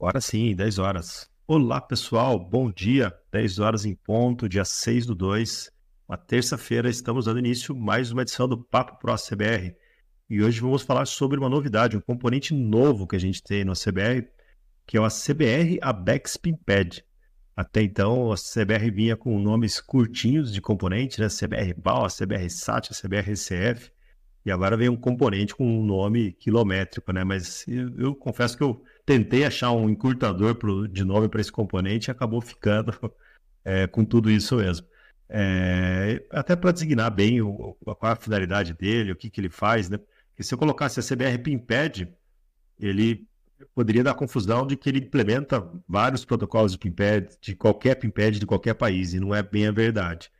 Agora sim, 10 horas. Olá, pessoal, bom dia. 10 horas em ponto, dia 6 do 2. Uma terça-feira, estamos dando início mais uma edição do Papo Pro CBR. E hoje vamos falar sobre uma novidade, um componente novo que a gente tem no CBR, que é o CBR Abex Pimpad. Até então, a CBR vinha com nomes curtinhos de componente, né? CBR BAL, CBR SAT, CBR CF. E agora vem um componente com um nome quilométrico, né? Mas eu, eu confesso que eu tentei achar um encurtador pro, de nome para esse componente e acabou ficando é, com tudo isso mesmo. É, até para designar bem o, qual a finalidade dele, o que, que ele faz, né? Porque se eu colocasse a CBR Pimpad, ele poderia dar confusão de que ele implementa vários protocolos de Pimpad, de qualquer Pimpad de qualquer país, e não é bem a verdade.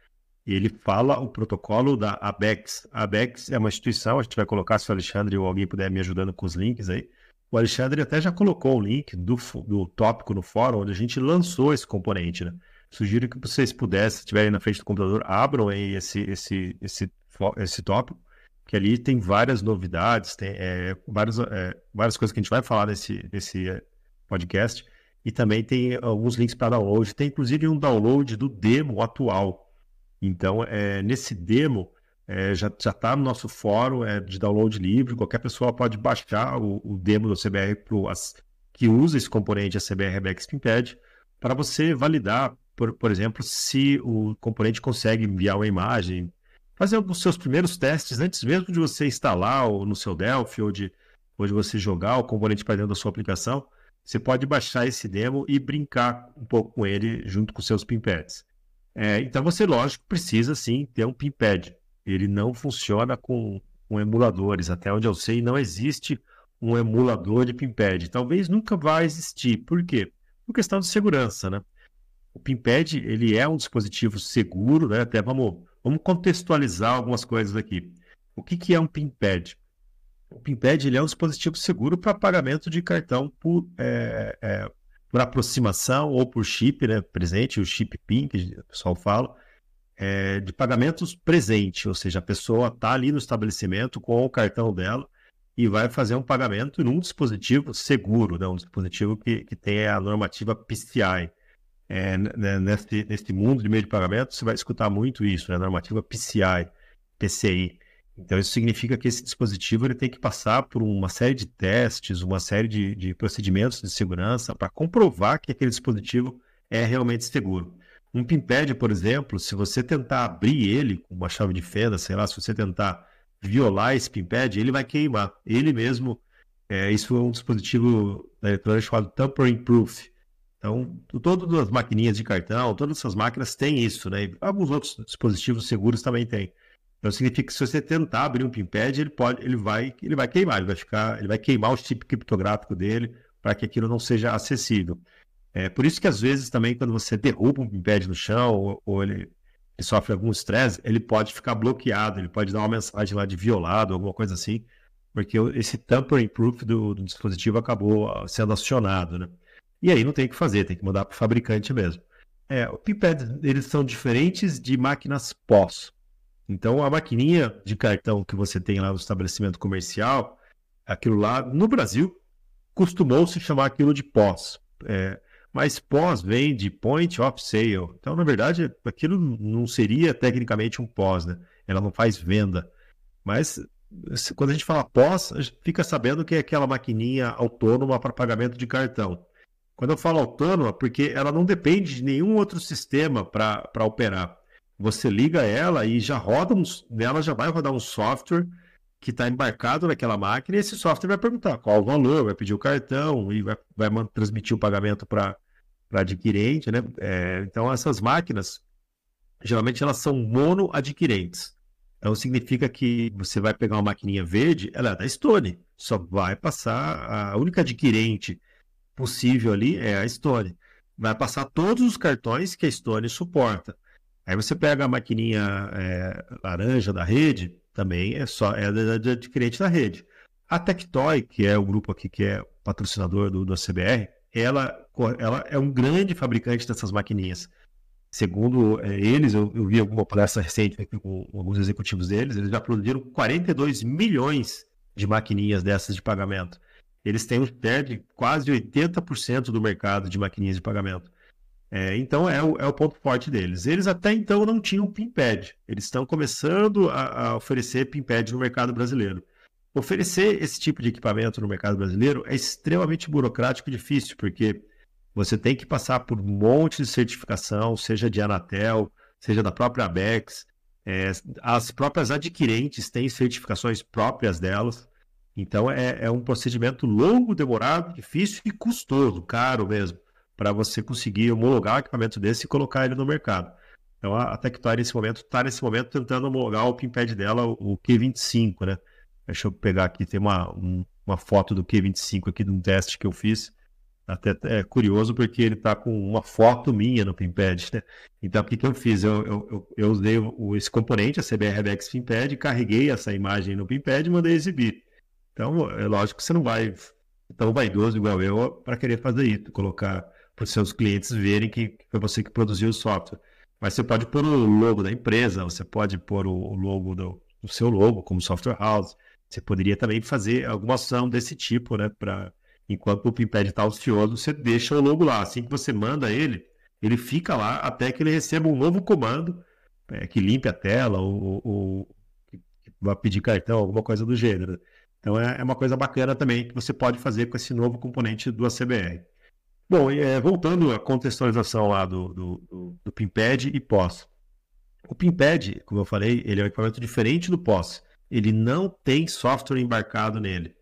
Ele fala o protocolo da ABEX. A ABEX é uma instituição, a gente vai colocar, se o Alexandre ou alguém puder me ajudando com os links aí, o Alexandre até já colocou o link do, do tópico no fórum, onde a gente lançou esse componente, né? Sugiro que vocês pudessem, se estiverem na frente do computador, abram aí esse, esse, esse, esse tópico, que ali tem várias novidades, tem é, várias, é, várias coisas que a gente vai falar nesse, nesse é, podcast, e também tem alguns links para download. Tem inclusive um download do demo atual. Então, é, nesse demo, é, já está no nosso fórum é, de download livre, qualquer pessoa pode baixar o, o demo do CBR Pro, as, que usa esse componente, CBR Rebex Pimpad, para você validar, por, por exemplo, se o componente consegue enviar uma imagem, fazer os seus primeiros testes antes mesmo de você instalar ou no seu Delphi ou de, ou de você jogar o componente para dentro da sua aplicação, você pode baixar esse demo e brincar um pouco com ele junto com seus pinpads. É, então você, lógico, precisa sim ter um pinpad ele não funciona com, com emuladores. Até onde eu sei, não existe um emulador de Pimpad. Talvez nunca vá existir. Por quê? Por questão de segurança, né? O Pimpad, ele é um dispositivo seguro, né? Até vamos, vamos contextualizar algumas coisas aqui. O que, que é um Pimpad? O Pimpad ele é um dispositivo seguro para pagamento de cartão por, é, é, por aproximação ou por chip, né? Presente, o chip PIN, que o pessoal fala é, de pagamentos presente, ou seja, a pessoa está ali no estabelecimento com o cartão dela e vai fazer um pagamento num dispositivo seguro, né? um dispositivo que, que tem a normativa PCI. É, né, neste, neste mundo de meio de pagamento, você vai escutar muito isso, né? a normativa PCI, PCI. Então, isso significa que esse dispositivo ele tem que passar por uma série de testes, uma série de, de procedimentos de segurança para comprovar que aquele dispositivo é realmente seguro. Um pinpad, por exemplo, se você tentar abrir ele com uma chave de fenda, sei lá, se você tentar violar esse pinpad, ele vai queimar. Ele mesmo, é, isso é um dispositivo da eletrônica chamado tampering proof. Então, todas as maquininhas de cartão, todas essas máquinas têm isso, né? Alguns outros dispositivos seguros também têm. Então significa que se você tentar abrir um pinpad, ele pode, ele vai, ele vai queimar, ele vai ficar, ele vai queimar o chip criptográfico dele para que aquilo não seja acessível. É por isso que às vezes também quando você derruba um pad no chão ou, ou ele, ele, sofre algum estresse, ele pode ficar bloqueado, ele pode dar uma mensagem lá de violado, alguma coisa assim, porque esse tampering proof do, do dispositivo acabou ah, sendo acionado, né? E aí não tem o que fazer, tem que mandar para o fabricante mesmo. É, o pinpads, eles são diferentes de máquinas POS. Então, a maquininha de cartão que você tem lá no estabelecimento comercial, aquilo lá, no Brasil, costumou se chamar aquilo de POS. É, mas pós vem de point of sale. Então, na verdade, aquilo não seria tecnicamente um pós, né? Ela não faz venda. Mas quando a gente fala pós, a gente fica sabendo que é aquela maquininha autônoma para pagamento de cartão. Quando eu falo autônoma, porque ela não depende de nenhum outro sistema para operar. Você liga ela e já roda um, nela já vai rodar um software que está embarcado naquela máquina e esse software vai perguntar qual o valor, vai pedir o cartão e vai, vai transmitir o pagamento para adquirente, né? É, então essas máquinas geralmente elas são mono-adquirentes. Então significa que você vai pegar uma maquininha verde, ela é da Stone, só vai passar a única adquirente possível ali é a Stone. Vai passar todos os cartões que a Stone suporta. Aí você pega a maquininha é, laranja da rede, também é só é de adquirente da rede. A Tectoy, que é o grupo aqui que é patrocinador do, do CBR, ela, ela é um grande fabricante dessas maquininhas. Segundo é, eles, eu, eu, vi alguma palestra recente aqui com alguns executivos deles, eles já produziram 42 milhões de maquininhas dessas de pagamento. eles têm um share de quase 80% do mercado de maquininhas de pagamento. É, então é o, é o, ponto forte deles. Eles até então não tinham PIMPAD. Eles estão começando a, a oferecer PIMPAD no mercado brasileiro. Oferecer esse tipo de equipamento no mercado brasileiro é extremamente burocrático e difícil, porque você tem que passar por um monte de certificação, seja de Anatel, seja da própria ABEX. É, as próprias adquirentes têm certificações próprias delas. Então é, é um procedimento longo, demorado, difícil e custoso, caro mesmo para você conseguir homologar um equipamento desse e colocar ele no mercado. Então a, a Tectoy nesse momento está nesse momento tentando homologar o pinpad dela, o, o Q25, né? Deixa eu pegar aqui, tem uma, um, uma foto do Q25 aqui de um teste que eu fiz. Até é curioso porque ele está com uma foto minha no pinpad, né? Então o que, que eu fiz? Eu, eu, eu usei o, esse componente, a CBRBX pinpad, carreguei essa imagem no pinpad e mandei exibir. Então é lógico que você não vai tão vaidoso igual eu para querer fazer isso, colocar para os seus clientes verem que foi você que produziu o software. Mas você pode pôr o logo da empresa, você pode pôr o logo do, do seu logo como software house. Você poderia também fazer alguma ação desse tipo, né? Para enquanto o Pimpad está ocioso, você deixa o logo lá. Assim que você manda ele, ele fica lá até que ele receba um novo comando é, que limpe a tela ou, ou que vai pedir cartão, alguma coisa do gênero. Então é, é uma coisa bacana também que você pode fazer com esse novo componente do ACBR. Bom, é, voltando à contextualização lá do, do, do, do e POS. O Pimpad, como eu falei, ele é um equipamento diferente do POS. Ele não tem software embarcado nele.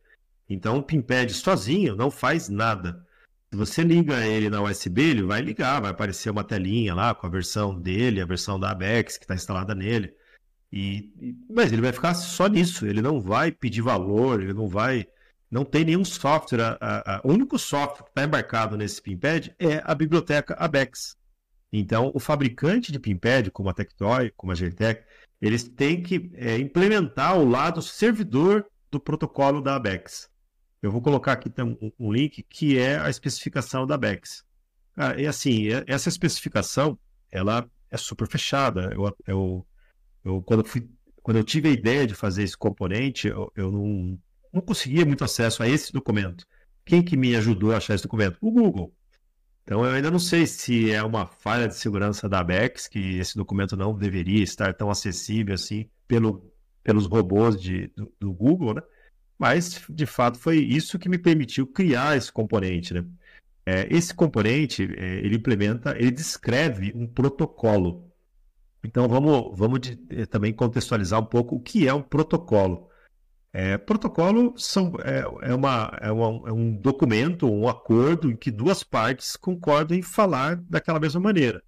Então o Pimpad sozinho não faz nada. Se você liga ele na USB, ele vai ligar, vai aparecer uma telinha lá com a versão dele, a versão da Abex que está instalada nele. E, mas ele vai ficar só nisso, ele não vai pedir valor, ele não vai não tem nenhum software. A, a, o único software que está embarcado nesse PIMPAD é a biblioteca ABEX. Então, o fabricante de PIMPAD, como a Tectoy, como a GTEC, eles têm que é, implementar o lado servidor do protocolo da ABEX. Eu vou colocar aqui um, um link que é a especificação da ABEX. Ah, e assim, essa especificação, ela é super fechada. Eu, eu, eu quando, fui, quando eu tive a ideia de fazer esse componente, eu, eu não, não conseguia muito acesso a esse documento. Quem que me ajudou a achar esse documento? O Google. Então eu ainda não sei se é uma falha de segurança da ABEX, que esse documento não deveria estar tão acessível assim pelo, pelos robôs de, do, do Google, né? Mas, de fato, foi isso que me permitiu criar esse componente, né? É, esse componente, é, ele implementa, ele descreve um protocolo. Então, vamos, vamos de, é, também contextualizar um pouco o que é um protocolo. É, protocolo são, é, é, uma, é, uma, é, um documento, um acordo em que duas partes concordam em falar daquela mesma maneira.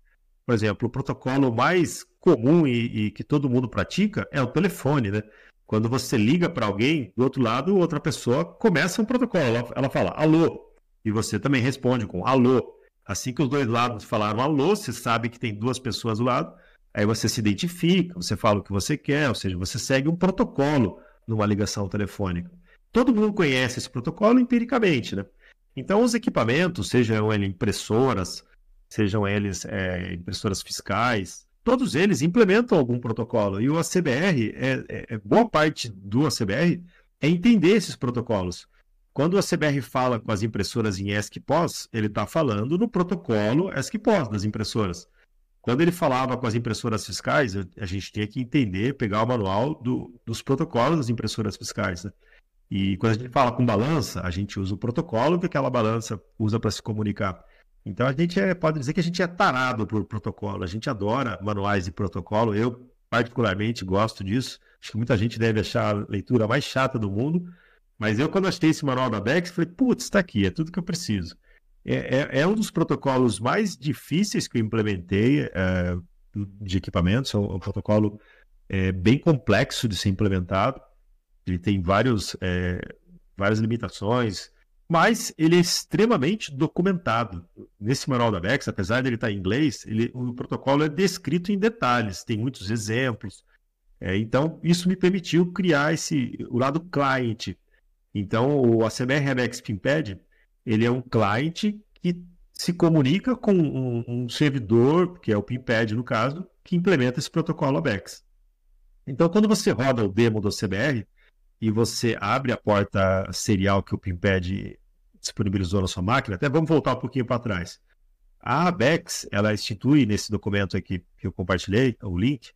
Por exemplo, o protocolo mais comum e, e que todo mundo pratica é o telefone, né? Quando você liga para alguém, do outro lado, outra pessoa começa um protocolo. Ela, ela fala alô, e você também responde com alô. Assim que os dois lados falaram alô, você sabe que tem duas pessoas do lado, aí você se identifica, você fala o que você quer, ou seja, você segue um protocolo numa ligação telefônica. Todo mundo conhece esse protocolo empiricamente, né? Então, os equipamentos, sejam eles impressoras, sejam eles é, impressoras fiscais, todos eles implementam algum protocolo. E o ACBR, é, é, é, boa parte do ACBR é entender esses protocolos. Quando o ACBR fala com as impressoras em ESC-POS, ele está falando no protocolo ESC-POS das impressoras. Quando ele falava com as impressoras fiscais, a gente tinha que entender, pegar o manual do, dos protocolos das impressoras fiscais. Né? E quando a gente fala com balança, a gente usa o protocolo que aquela balança usa para se comunicar. Então a gente é, pode dizer que a gente é tarado por protocolo, a gente adora manuais de protocolo. Eu, particularmente, gosto disso. Acho que muita gente deve achar a leitura mais chata do mundo. Mas eu, quando achei esse manual da Bex, falei, putz, está aqui, é tudo que eu preciso. É, é, é, um dos protocolos mais difíceis que eu implementei é, de equipamentos. É um, um protocolo é, bem complexo de ser implementado. Ele tem vários, é, várias limitações, mas ele é extremamente documentado. Nesse manual da Bex, apesar de ele estar em inglês, ele, o protocolo é descrito em detalhes, tem muitos exemplos. É, então, isso me permitiu criar esse, o lado client. Então, o ACBR Rebex Pimpad ele é um client que se comunica com um, um servidor, que é o Pimpad no caso, que implementa esse protocolo ABEX. Então, quando você roda o demo do CBR, e você abre a porta serial que o Pimpad disponibilizou na sua máquina, até vamos voltar um pouquinho para trás. A ABEX, ela institui nesse documento aqui que eu compartilhei, o link,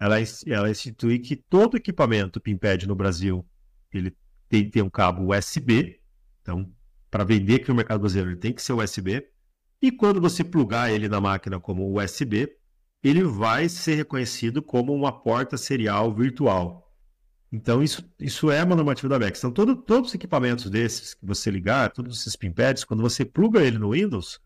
ela, ela institui que todo equipamento Pimpad no Brasil, ele tem que ter um cabo USB, então, para vender aqui no mercado brasileiro, ele tem que ser USB, e quando você plugar ele na máquina como USB, ele vai ser reconhecido como uma porta serial virtual. Então, isso, isso é uma normativa da BEX. Então, todo, todos os equipamentos desses que você ligar, todos esses pinpads, quando você pluga ele no Windows,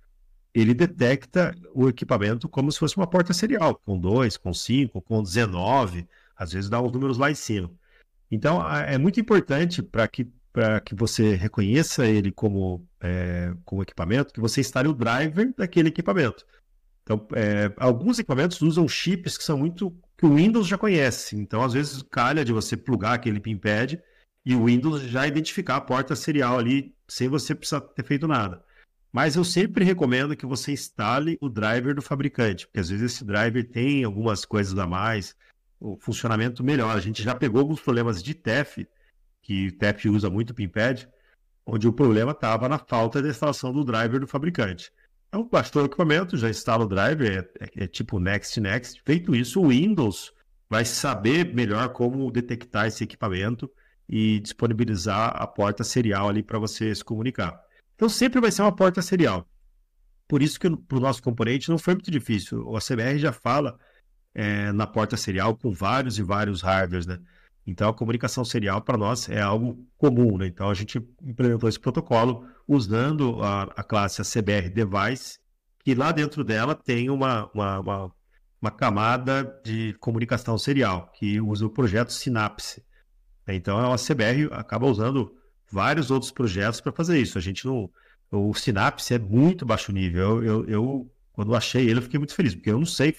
ele detecta o equipamento como se fosse uma porta serial, com 2, com 5, com 19, às vezes dá os números lá em cima. Então, é muito importante para que, que você reconheça ele como, é, como equipamento, que você instale o driver daquele equipamento. Então, é, alguns equipamentos usam chips que são muito que o Windows já conhece. Então, às vezes, calha de você plugar aquele pinpad e o Windows já identificar a porta serial ali sem você precisar ter feito nada. Mas eu sempre recomendo que você instale o driver do fabricante, porque às vezes esse driver tem algumas coisas a mais, o funcionamento melhor. A gente já pegou alguns problemas de TEF, que TEF usa muito o pinpad, onde o problema estava na falta de instalação do driver do fabricante. Então, bastou o equipamento, já instala o driver, é, é, é tipo next, next. Feito isso, o Windows vai saber melhor como detectar esse equipamento e disponibilizar a porta serial ali para você se comunicar. Então, sempre vai ser uma porta serial. Por isso que para o nosso componente não foi muito difícil. O ACBR já fala é, na porta serial com vários e vários hardwares, né? Então, a comunicação serial para nós é algo comum, né? Então, a gente implementou esse protocolo usando a, a classe CBR Device, que lá dentro dela tem uma, uma, uma, uma, camada de comunicação serial, que usa o projeto Synapse. Então, a CBR acaba usando vários outros projetos para fazer isso. A gente não. O Synapse é muito baixo nível. Eu, eu, eu, quando achei ele, eu fiquei muito feliz, porque eu não sei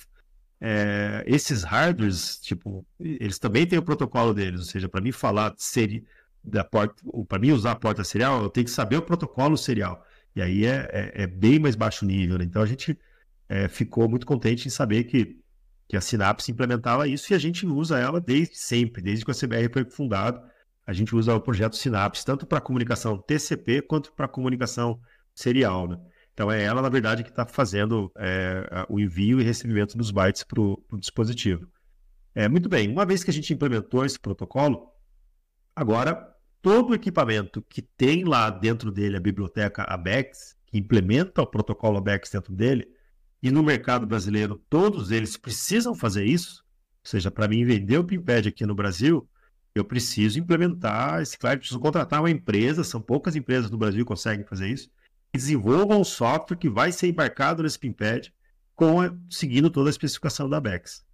é, esses hardwares, tipo, eles também têm o protocolo deles, ou seja, para mim falar seri, da porta, para mim usar a porta serial, eu tenho que saber o protocolo serial. E aí é, é, é bem mais baixo nível. Né? Então a gente é, ficou muito contente em saber que, que a Synapse implementava isso e a gente usa ela desde sempre, desde que a CBR foi fundado. A gente usa o projeto Synapse tanto para comunicação TCP quanto para comunicação serial. Né? Então é ela, na verdade, que está fazendo é, o envio e recebimento dos bytes para o dispositivo. É, muito bem, uma vez que a gente implementou esse protocolo, agora todo equipamento que tem lá dentro dele a biblioteca ABEX, que implementa o protocolo ABEX dentro dele, e no mercado brasileiro todos eles precisam fazer isso, ou seja, para mim vender o Pimpad aqui no Brasil, eu preciso implementar esse client, preciso contratar uma empresa, são poucas empresas no Brasil que conseguem fazer isso, desenvolvam um software que vai ser embarcado nesse PIMPAD com, seguindo toda a especificação da BEX.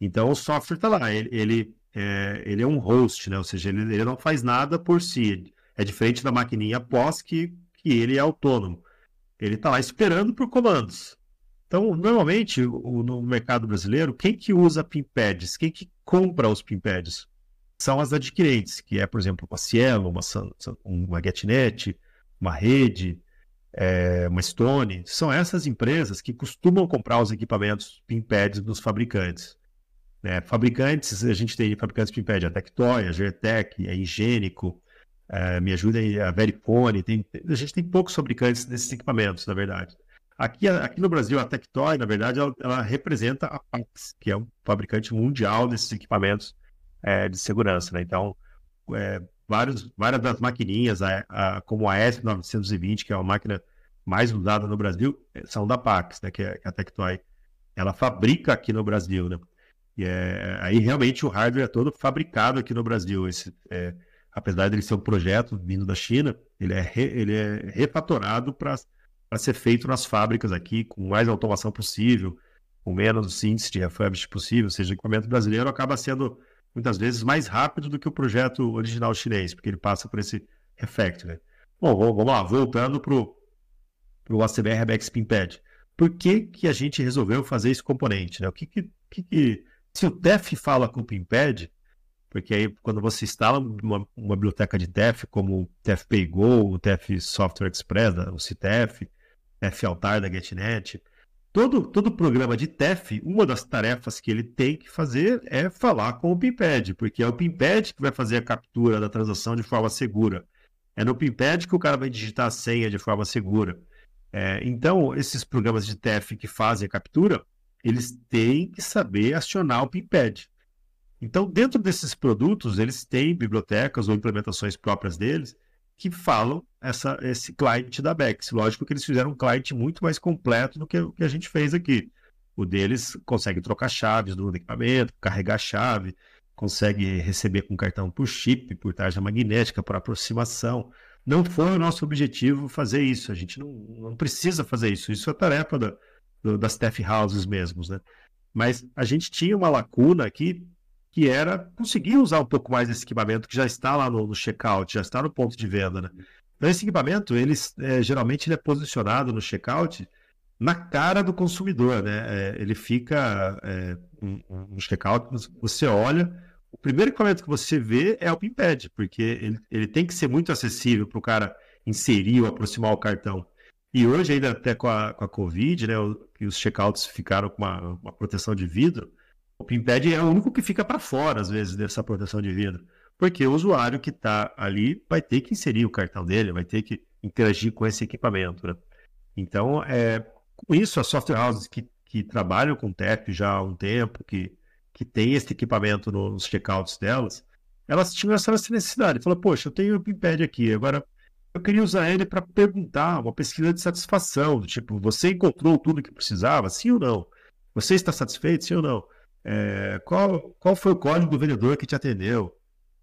Então o software está lá, ele, ele, é, ele é um host, né? ou seja, ele, ele não faz nada por si. É diferente da maquininha pós que, que ele é autônomo. Ele está lá esperando por comandos. Então, normalmente, o, no mercado brasileiro, quem que usa PIMPADs? Quem que compra os PIMPADs? São as adquirentes, que é, por exemplo, uma Cielo, uma, uma GetNet, uma rede, é, uma Stone, são essas empresas que costumam comprar os equipamentos PIMPADs dos fabricantes. Né? Fabricantes, a gente tem fabricantes PIMPAD, a Tectoy, a Gertec, a Higiênico, é, me ajuda a Verifone, tem, a gente tem poucos fabricantes desses equipamentos, na verdade. Aqui, aqui no Brasil, a Tectoy, na verdade, ela, ela representa a Pax, que é um fabricante mundial desses equipamentos é, de segurança. Né? Então, é, vários, várias das maquininhas, a, a, como a S920, que é a máquina mais usada no Brasil, é, são da Pax, né, que é, é a Tectoy. Ela fabrica aqui no Brasil, né? E é, aí realmente o hardware é todo fabricado aqui no Brasil. Esse, é, apesar de ele ser um projeto vindo da China, ele é, re, ele é refatorado para ser feito nas fábricas aqui, com mais automação possível, com menos índice de refurbish possível. Ou seja, o equipamento brasileiro acaba sendo muitas vezes mais rápido do que o projeto original chinês, porque ele passa por esse refactor. Né? Bom, vamos lá, voltando para o ACBR Pimpad. Por que, que a gente resolveu fazer esse componente? Né? O que, que, que, se o TEF fala com o Pimpad, porque aí quando você instala uma, uma biblioteca de TEF, como o TEF PayGo, o TEF Software Express, o CTF, TEF Altar da GetNet, todo, todo programa de TEF, uma das tarefas que ele tem que fazer é falar com o PIMPAD, porque é o PIMPAD que vai fazer a captura da transação de forma segura. É no PIMPAD que o cara vai digitar a senha de forma segura. É, então, esses programas de TEF que fazem a captura, eles têm que saber acionar o PIMPAD. Então, dentro desses produtos, eles têm bibliotecas ou implementações próprias deles que falam essa, esse client da Bex. Lógico que eles fizeram um client muito mais completo do que o que a gente fez aqui. O deles consegue trocar chaves do equipamento, carregar chave, consegue receber com cartão por chip, por tarja magnética, por aproximação. Não foi o nosso objetivo fazer isso. A gente não, não precisa fazer isso. Isso é tarefa da, do, das staff houses mesmos, né? Mas a gente tinha uma lacuna aqui que era conseguir usar um pouco mais desse equipamento que já está lá no, no checkout, já está no ponto de venda, né? Então, esse equipamento, ele, é, geralmente, ele é posicionado no checkout na cara do consumidor, né? É, ele fica é, um, um checkout, você olha, o primeiro equipamento que você vê é o PinPad, porque ele, ele tem que ser muito acessível para o cara inserir ou aproximar o cartão. E hoje, ainda até com a, com a Covid, né, os checkouts ficaram com uma, uma proteção de vidro, o PinPad é o único que fica para fora, às vezes, dessa proteção de vidro. Porque o usuário que está ali vai ter que inserir o cartão dele, vai ter que interagir com esse equipamento. Né? Então, é, com isso, as software houses que, que trabalham com TEP já há um tempo, que, que tem esse equipamento nos checkouts delas, elas tinham essa necessidade. Falaram, poxa, eu tenho o PinPad aqui, agora eu queria usar ele para perguntar, uma pesquisa de satisfação, do tipo, você encontrou tudo que precisava, sim ou não? Você está satisfeito, sim ou não? É, qual, qual foi o código do vendedor que te atendeu?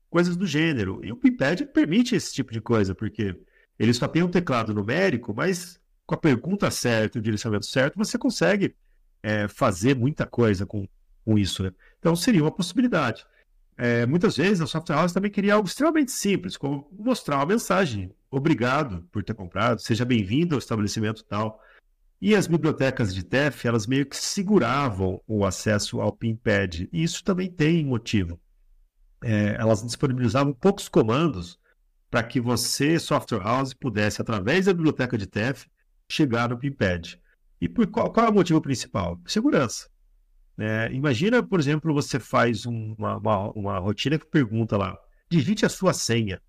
Coisas do gênero. E o PinPad permite esse tipo de coisa, porque ele só tem um teclado numérico, mas com a pergunta certa e o direcionamento certo, você consegue é, fazer muita coisa com, com isso. Né? Então seria uma possibilidade. É, muitas vezes a software house também queria algo extremamente simples, como mostrar uma mensagem. Obrigado por ter comprado, seja bem-vindo ao estabelecimento tal. E as bibliotecas de TEF, elas meio que seguravam o acesso ao PinPad. E isso também tem motivo. É, elas disponibilizavam poucos comandos para que você, software house, pudesse, através da biblioteca de TEF, chegar no PinPad. E por qual, qual é o motivo principal? Segurança. É, imagina, por exemplo, você faz uma, uma, uma rotina que pergunta lá, digite a sua senha.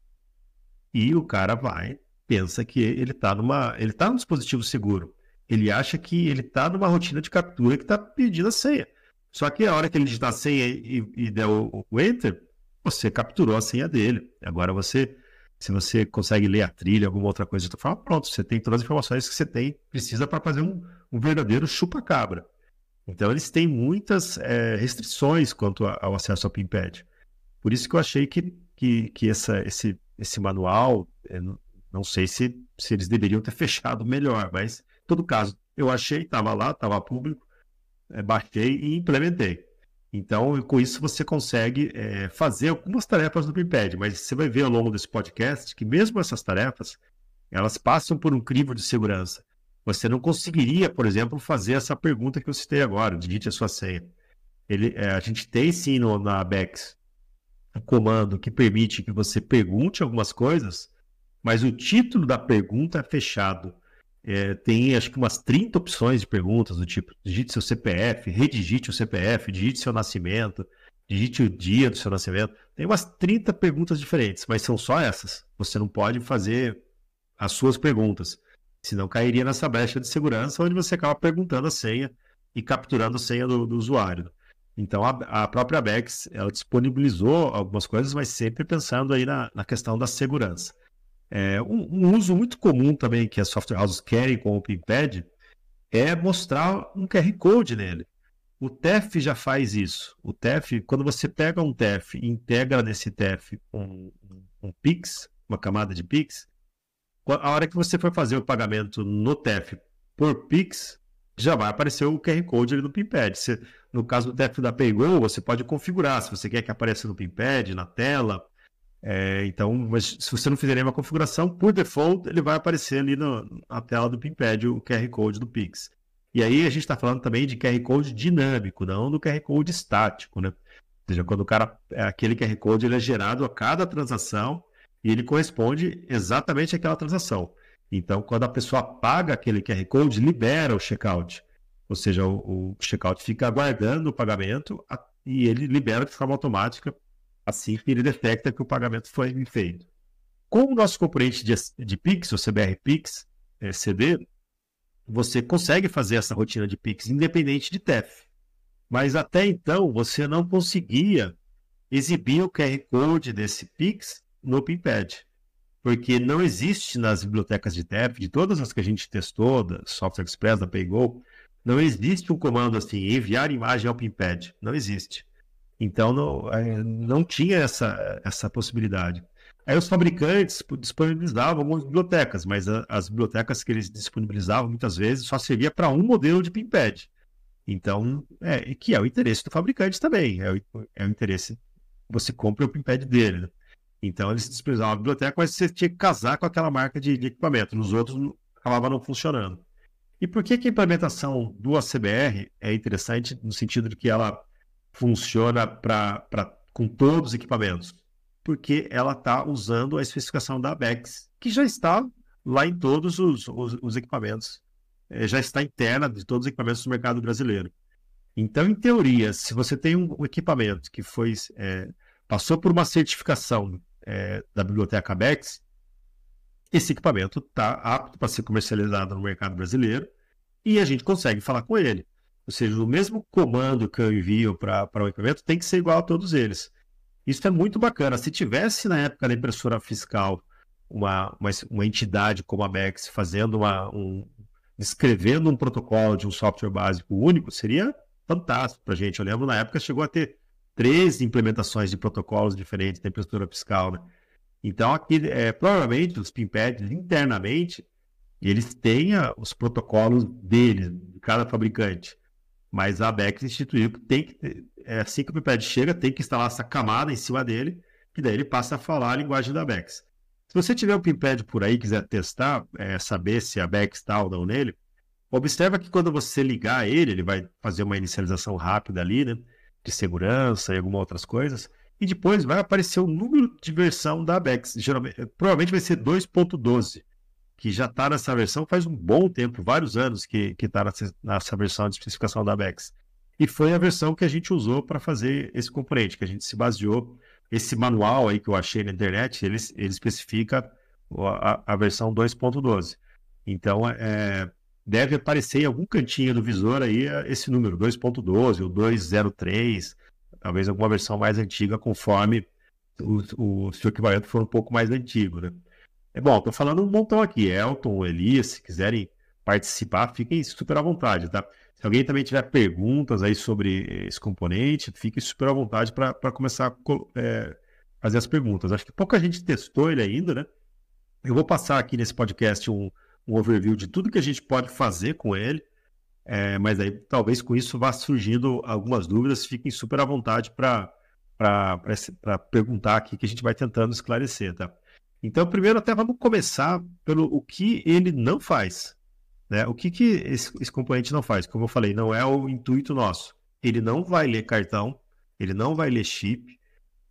E o cara vai, pensa que ele está numa, ele está num dispositivo seguro. Ele acha que ele está numa rotina de captura que está pedindo a senha. Só que a hora que ele digitar a senha e, e der o, o, enter, você capturou a senha dele. Agora você, se você consegue ler a trilha, alguma outra coisa, tu fala, pronto, você tem todas as informações que você tem, precisa para fazer um, um verdadeiro chupa-cabra. Então eles têm muitas é, restrições quanto ao acesso ao PinPad. Por isso que eu achei que, que, que essa, esse, esse manual, não sei se, se eles deveriam ter fechado melhor, mas todo caso, eu achei, estava lá, estava público, é, baixei e implementei. Então, com isso, você consegue é, fazer algumas tarefas no PinPad, mas você vai ver ao longo desse podcast que mesmo essas tarefas, elas passam por um crivo de segurança. Você não conseguiria, por exemplo, fazer essa pergunta que eu citei agora, digite a sua senha. Ele, é, a gente tem sim no, na Abex um comando que permite que você pergunte algumas coisas, mas o título da pergunta é fechado. É, tem acho que umas 30 opções de perguntas do tipo: digite seu CPF, redigite o CPF, digite seu nascimento, digite o dia do seu nascimento. Tem umas 30 perguntas diferentes, mas são só essas. Você não pode fazer as suas perguntas, senão cairia nessa brecha de segurança onde você acaba perguntando a senha e capturando a senha do, do usuário. Então a, a, própria Bex ela disponibilizou algumas coisas, mas sempre pensando aí na, na questão da segurança. É, um, um, uso muito comum também que as software houses querem com o OpenPad é mostrar um QR Code nele. O TEF já faz isso. O TEF, quando você pega um TEF e integra nesse TEF um, um Pix, uma camada de Pix, a hora que você for fazer o pagamento no TEF por Pix, já vai aparecer o QR Code ali no PinPad. Você, no caso do TEF da PayGo, você pode configurar se você quer que apareça no PinPad, na tela, é, então, mas se você não fizer nenhuma configuração, por default, ele vai aparecer ali no, na tela do PinPad o QR Code do Pix. E aí a gente está falando também de QR Code dinâmico, não do QR Code estático, né? Ou seja, quando o cara, é, aquele QR Code ele é gerado a cada transação e ele corresponde exatamente àquela transação. Então, quando a pessoa paga aquele QR Code, libera o checkout. Ou seja, o, o checkout fica aguardando o pagamento e ele libera de forma automática assim que ele detecta que o pagamento foi feito. Com o nosso componente de, de Pix, o CBR Pix, é, CD, você consegue fazer essa rotina de Pix independente de TEF. Mas até então você não conseguia exibir o QR Code desse Pix no PinPad. Porque não existe nas bibliotecas de TEF, de todas as que a gente testou, da Software Express, da PayGo, não existe um comando assim, enviar imagem ao PinPad. Não existe. Então não, é, não tinha essa, essa possibilidade. Aí os fabricantes disponibilizavam algumas bibliotecas, mas a, as bibliotecas que eles disponibilizavam muitas vezes só servia para um modelo de PinPad. Então, é, que é o interesse do fabricante também, é o, é o interesse você compra o PinPad dele. Né? Então eles disponibilizavam a biblioteca, mas você tinha que casar com aquela marca de, de equipamento. Nos outros acabava não funcionando. E por que, que a implementação do ACBR é interessante no sentido de que ela funciona pra, com todos os equipamentos? Porque ela está usando a especificação da ABEX, que já está lá em todos os, os, os equipamentos. É, já está interna de todos os equipamentos do mercado brasileiro. Então, em teoria, se você tem um, equipamento que foi é, passou por uma certificação é, da biblioteca ABEX, esse equipamento está apto para ser comercializado no mercado brasileiro e a gente consegue falar com ele. Ou seja, o mesmo comando que eu envio para o equipamento tem que ser igual a todos eles. Isso é muito bacana. Se tivesse na época da impressora fiscal uma, uma, uma entidade como a Bex fazendo uma, um, escrevendo um protocolo de um software básico único, seria fantástico para a gente. Eu lembro na época chegou a ter três implementações de protocolos diferentes da impressora fiscal. Né? Então, aqui, é, provavelmente, os PIMPADs internamente, eles têm os protocolos deles, de cada fabricante. Mas a Bex instituiu que tem que é, assim que o PIMPAD chega, tem que instalar essa camada em cima dele, que daí ele passa a falar a linguagem da Bex. Se você tiver um PIMPAD por aí quiser testar, é, saber se a Bex está ou não nele, observa que quando você ligar ele, ele vai fazer uma inicialização rápida ali, né? De segurança e algumas outras coisas e depois vai aparecer o número de versão da Abex. Geralmente, provavelmente vai ser 2.12, que já está nessa versão faz um bom tempo, vários anos que está nessa, versão de especificação da Abex. E foi a versão que a gente usou para fazer esse componente, que a gente se baseou. Esse manual aí que eu achei na internet, ele, ele especifica a, a versão 2.12. Então, é, deve aparecer em algum cantinho do visor aí esse número, 2.12 ou 203 talvez alguma versão mais antiga, conforme o, o seu equipamento for um pouco mais antigo, né? É bom, estou falando um montão aqui. Elton, Elias, se quiserem participar, fiquem super à vontade, tá? Se alguém também tiver perguntas aí sobre esse componente, fiquem super à vontade para começar a é, fazer as perguntas. Acho que pouca gente testou ele ainda, né? Eu vou passar aqui nesse podcast um, um overview de tudo que a gente pode fazer com ele. É, mas aí talvez com isso vá surgindo algumas dúvidas, fiquem super à vontade para perguntar aqui que a gente vai tentando esclarecer, tá? Então, primeiro até vamos começar pelo o que ele não faz. Né? O que, que esse, esse componente não faz? Como eu falei, não é o intuito nosso. Ele não vai ler cartão, ele não vai ler chip,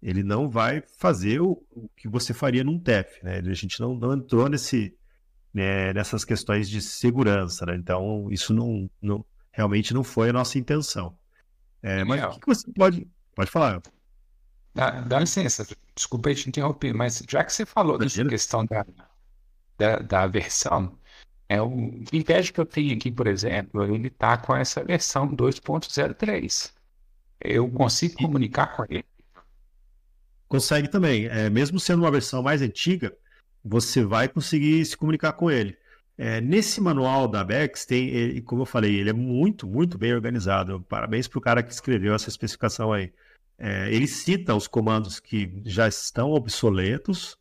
ele não vai fazer o, o que você faria num TEF. Né? A gente não, não entrou nesse, né, nessas questões de segurança. Né? Então, isso não, não, realmente não foi a nossa intenção. É, mas o que, que, você pode. Pode falar. Dá, dá licença, desculpa te interromper, mas já que você falou dessa questão da, da, da versão, é o Vintage que eu tenho aqui, por exemplo, ele está com essa versão 2.03. Eu consigo comunicar com ele? Consegue também. É, mesmo sendo uma versão mais antiga, você vai conseguir se comunicar com ele. É, nesse manual da Bex, tem, ele, como eu falei, ele é muito, muito bem organizado. Parabéns para o cara que escreveu essa especificação aí. É, ele cita os comandos que já estão obsoletos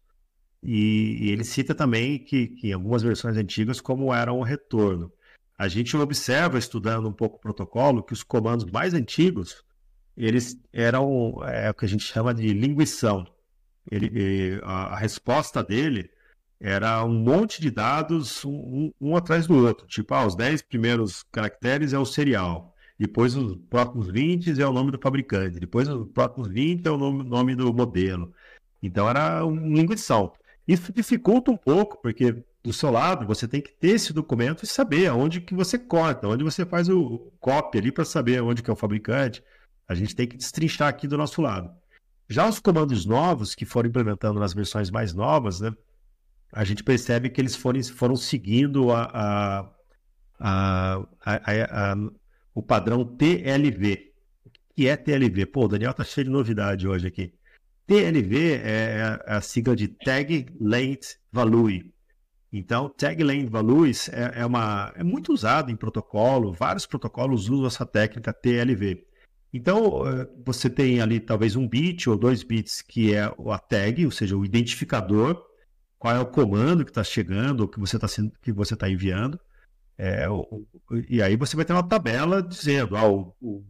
e, e ele cita também que, que, em algumas versões antigas como era o retorno. A gente observa, estudando um pouco o protocolo, que os comandos mais antigos eles eram é, o que a gente chama de linguição ele, a, a, resposta dele era um monte de dados, um, um, um, atrás do outro. Tipo, ah, os 10 primeiros caracteres é o serial. Depois os próximos 20 é o nome do fabricante. Depois os próximos 20 é o nome, nome do modelo. Então era um linguição. Isso dificulta um pouco, porque do seu lado, você tem que ter esse documento e saber aonde que você corta, onde você faz o copy ali para saber onde que é o fabricante. A gente tem que destrinchar aqui do nosso lado. Já os comandos novos que foram implementando nas versões mais novas, né, a gente percebe que eles foram, foram seguindo a, a, a, o padrão TLV. O que é TLV? Pô, o Daniel tá cheio de novidade hoje aqui. TLV é a sigla de Tag Length Value. Então, Tag Length Values é, é, uma, é muito usado em protocolo, vários protocolos usam essa técnica TLV. Então, eh, você tem ali talvez um bit ou dois bits que é a tag, ou seja, o identificador, qual é o comando que está chegando, ou que você está está enviando. É, o, e aí você vai ter uma tabela dizendo, ah, o, o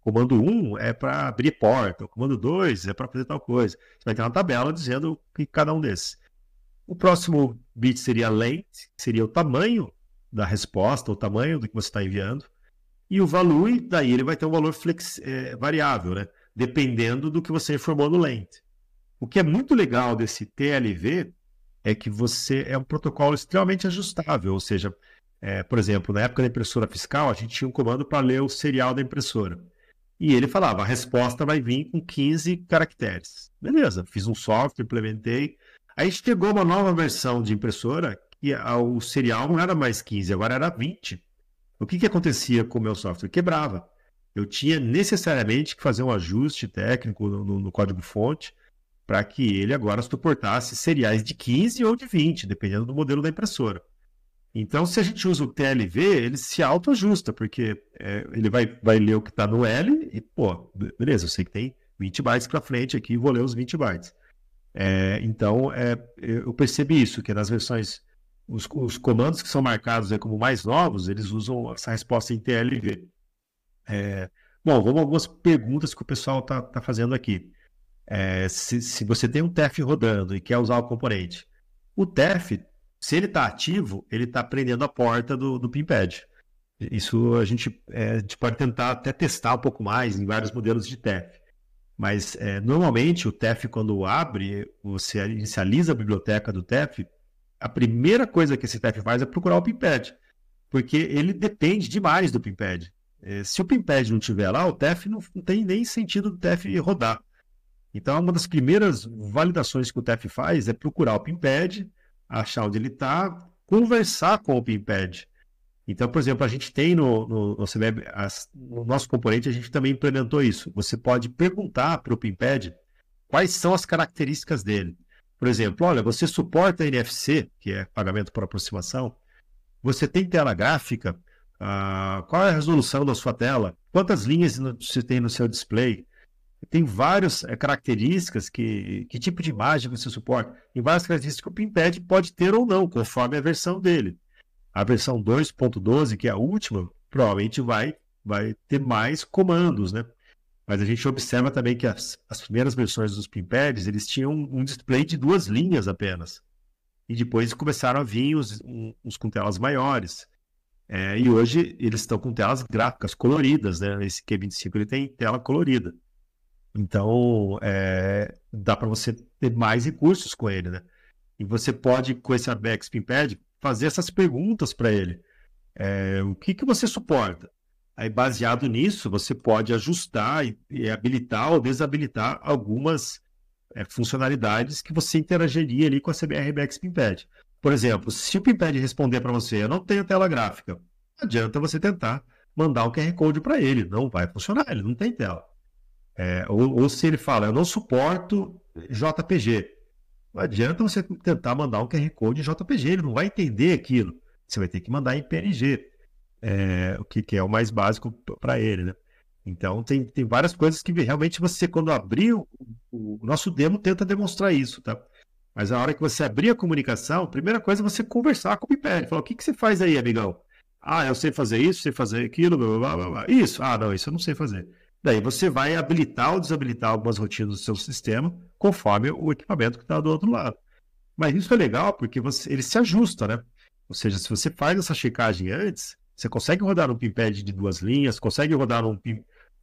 comando 1 é para abrir porta, o comando 2 é para fazer tal coisa. Você vai ter uma tabela dizendo que cada um desses. O próximo bit seria length, que seria o tamanho da resposta, o tamanho do que você está enviando. E o value, daí ele vai ter um valor flex, é, variável, né? dependendo do que você informou no length. O que é muito legal desse TLV é que você é um protocolo extremamente ajustável, ou seja, é, por exemplo, na época da impressora fiscal, a gente tinha um comando para ler o serial da impressora. E ele falava, a resposta vai vir com 15 caracteres. Beleza, fiz um software, implementei. Aí chegou uma nova versão de impressora que o serial não era mais 15, agora era 20. O que, que acontecia com o meu software? Quebrava. Eu tinha necessariamente que fazer um ajuste técnico no, no código-fonte para que ele agora suportasse seriais de 15 ou de 20, dependendo do modelo da impressora. Então, se a gente usa o TLV, ele se autoajusta, porque é, ele vai, vai ler o que está no L e, pô, beleza, eu sei que tem 20 bytes para frente aqui, vou ler os 20 bytes. É, então, é, eu percebi isso, que nas versões os, os comandos que são marcados como mais novos, eles usam essa resposta em TLV. É, bom, vamos algumas perguntas que o pessoal está tá fazendo aqui. É, se, se, você tem um TEF rodando e quer usar o componente, o TEF, se ele está ativo, ele está prendendo a porta do, do PIMPAD. Isso a gente, é, a gente, pode tentar até testar um pouco mais em vários modelos de TEF. Mas é, normalmente o TEF, quando abre, você inicializa a biblioteca do TEF, a primeira coisa que esse TEF faz é procurar o PIMPAD, porque ele depende demais do PIMPAD. É, se o PIMPAD não estiver lá, o TEF não, não, tem nem sentido do TEF rodar. Então, uma das primeiras validações que o TEF faz é procurar o PIMPAD, achar onde ele está, conversar com o PIMPAD. Então, por exemplo, a gente tem no, no, no, as, no nosso componente, a gente também implementou isso. Você pode perguntar para o PIMPAD quais são as características dele. Por exemplo, olha, você suporta NFC, que é pagamento por aproximação, você tem tela gráfica, ah, qual é a resolução da sua tela, quantas linhas você tem no seu display, tem várias é, características que, que tipo de imagem você suporta, tem várias características que o Pimpad pode ter ou não, conforme a versão dele. A versão 2.12, que é a última, provavelmente vai, vai ter mais comandos, né? Mas a gente observa também que as, as primeiras versões dos pinpads, eles tinham um display de duas linhas apenas. E depois começaram a vir os, uns com telas maiores. É, e hoje eles estão com telas gráficas coloridas, né? Esse Q25 ele tem tela colorida. Então, é, dá para você ter mais recursos com ele, né? E você pode, com esse Abex Pinpad, fazer essas perguntas para ele. É, o que, que você suporta? Aí, baseado nisso, você pode ajustar e, e habilitar ou desabilitar algumas é, funcionalidades que você interagiria ali com a CBR Bex Pimpad. Por exemplo, se o Pimpad responder para você, eu não tenho tela gráfica, adianta você tentar mandar um QR Code para ele. Não vai funcionar, ele não tem tela. É, ou, ou, se ele fala, eu não suporto JPG. Não adianta você tentar mandar um QR Code em JPG, ele não vai entender aquilo. Você vai ter que mandar em PNG é, o que, que, é o mais básico para ele, né? Então tem, tem várias coisas que realmente você, quando abrir o, o, nosso demo, tenta demonstrar isso, tá? Mas a hora que você abrir a comunicação, a primeira coisa é você conversar com o Piped. Falar, o que, que você faz aí, amigão? Ah, eu sei fazer isso, sei fazer aquilo, blá, blá, blá, blá. Isso, ah, não, isso eu não sei fazer. Daí você vai habilitar ou desabilitar algumas rotinas do seu sistema conforme o equipamento que está do outro lado. Mas isso é legal porque você, ele se ajusta, né? Ou seja, se você faz essa checagem antes, você consegue rodar um pinpad de duas linhas, consegue rodar um,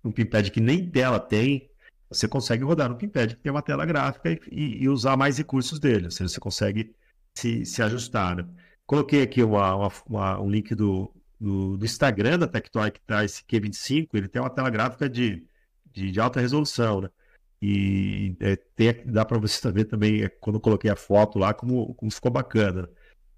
um pinpad que nem tela tem, você consegue rodar um pinpad que tem uma tela gráfica e, e usar mais recursos dele. Ou seja, você consegue se, se ajustar. Né? Coloquei aqui uma, uma, uma, um link do, do, do, Instagram da Tectoy que está esse Q25, ele tem uma tela gráfica de, de, de alta resolução, né? E é, tem, dá para você ver também, é, quando eu coloquei a foto lá, como, como ficou bacana.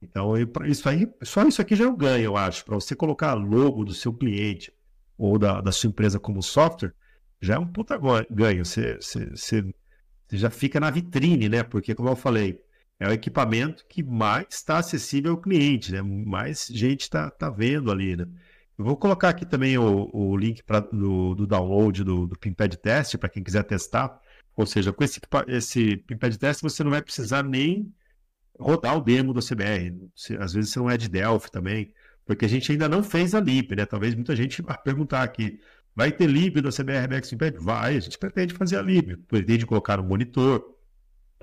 Então, isso aí, só isso aqui já é um ganho, eu acho. Para você colocar logo do seu cliente ou da, da sua empresa como software, já é um puta ganho. Você, você, você, você já fica na vitrine, né? Porque, como eu falei, é o equipamento que mais está acessível ao cliente, né? Mais gente está tá vendo ali, né? Eu vou colocar aqui também o, o link pra, do, do download do, do Pimpad Test para quem quiser testar. Ou seja, com esse, esse Pimpad Test você não vai precisar nem rodar o demo do CBR. Às vezes você não é de Delphi também, porque a gente ainda não fez a lib, né? Talvez muita gente vá perguntar aqui, vai ter lib do CBR Max Impact? Vai, a gente pretende fazer a lib, pretende colocar um monitor,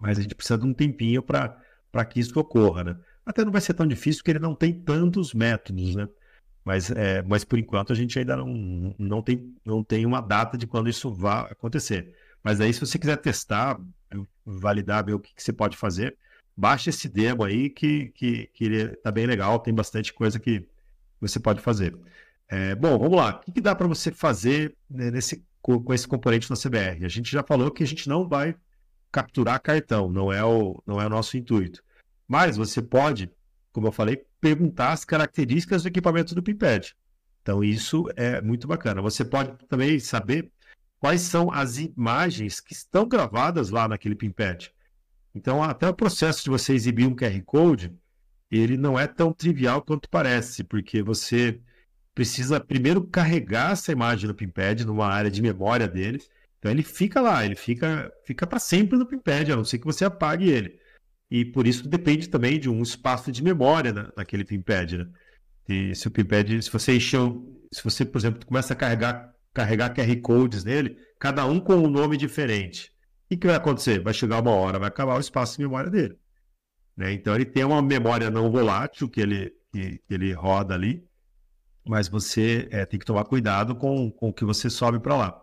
mas a gente precisa de um tempinho para que isso ocorra, né? Até não vai ser tão difícil porque ele não tem tantos métodos, né? Mas, é, mas por enquanto a gente ainda não, não, tem, não tem uma data de quando isso vai acontecer. Mas aí, se você quiser testar, validar, ver o que, que você pode fazer, baixa esse demo aí que, que, que ele tá bem legal, tem bastante coisa que você pode fazer. É, bom, vamos lá. O que, que dá para você fazer né, nesse, com, com, esse componente na CBR? A gente já falou que a gente não vai capturar cartão, não é o, não é o nosso intuito. Mas você pode como eu falei, perguntar as características do equipamento do Pimpad. Então, isso é muito bacana. Você pode também saber quais são as imagens que estão gravadas lá naquele Pimpad. Então, até o processo de você exibir um QR Code, ele não é tão trivial quanto parece, porque você precisa primeiro carregar essa imagem no Pimpad numa área de memória dele. Então, ele fica lá, ele fica, fica para sempre no Pimpad, a não ser que você apague ele e por isso depende também de um espaço de memória na, naquele pimpad, né? E se o pimpad, se você encher, se você, por exemplo, começa a carregar, carregar QR codes nele, cada um com um nome diferente, o que vai acontecer? Vai chegar uma hora, vai acabar o espaço de memória dele. Né? Então ele tem uma memória não volátil que ele, que, que ele roda ali, mas você é, tem que tomar cuidado com, com o que você sobe para lá.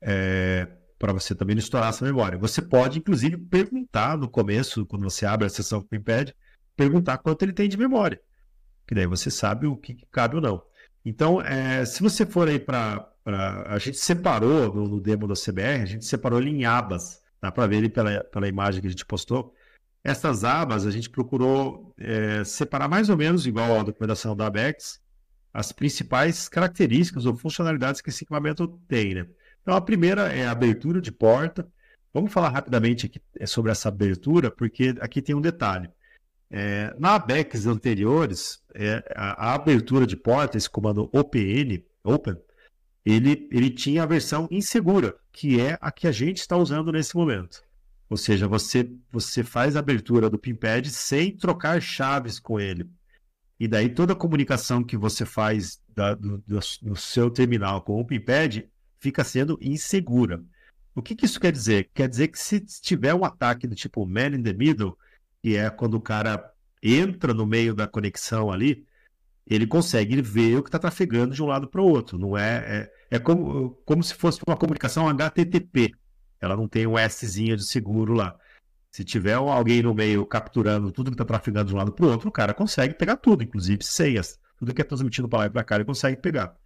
É, para você também não estourar essa memória. Você pode, inclusive, perguntar no começo, quando você abre a sessão com o Imped, perguntar quanto ele tem de memória. Que daí você sabe o que cabe ou não. Então, é, se você for aí para. A gente separou no, no, demo da CBR, a gente separou ele em abas. Dá para ver ele pela, pela imagem que a gente postou. Essas abas a gente procurou é, separar mais ou menos, igual a documentação da ABEX, as principais características ou funcionalidades que esse equipamento tem. Né? Então, a primeira é a abertura de porta. Vamos falar rapidamente aqui é, sobre essa abertura, porque aqui tem um detalhe. É, na ABEX anteriores, é, a, a, abertura de porta, esse comando OPN, Open, ele, ele tinha a versão insegura, que é a que a gente está usando nesse momento. Ou seja, você, você faz a abertura do PinPad sem trocar chaves com ele. E daí toda a comunicação que você faz da, do, do, do, seu terminal com o PinPad fica sendo insegura. O que, que, isso quer dizer? Quer dizer que se tiver um ataque do tipo man in the middle, que é quando o cara entra no meio da conexão ali, ele consegue ver o que está trafegando de um lado para o outro. Não é, é, é como, como se fosse uma comunicação HTTP. Ela não tem um Szinho de seguro lá. Se tiver alguém no meio capturando tudo que está trafegando de um lado para o outro, o cara consegue pegar tudo, inclusive senhas. Tudo que é transmitido para lá e para cá, ele consegue pegar.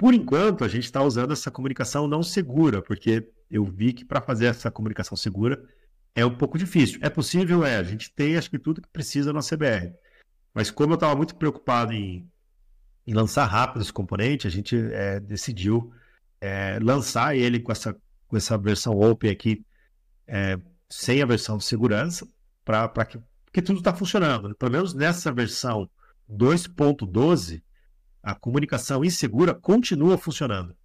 Por enquanto, a gente está usando essa comunicação não segura, porque eu vi que para fazer essa comunicação segura é um pouco difícil. É possível, é. A gente tem, acho que tudo que precisa na CBR. Mas como eu estava muito preocupado em, em, lançar rápido esse componente, a gente é, decidiu é, lançar ele com essa, com essa versão Open aqui, é, sem a versão de segurança, para que porque tudo está funcionando. Pelo menos nessa versão 2.12, a comunicação insegura continua funcionando.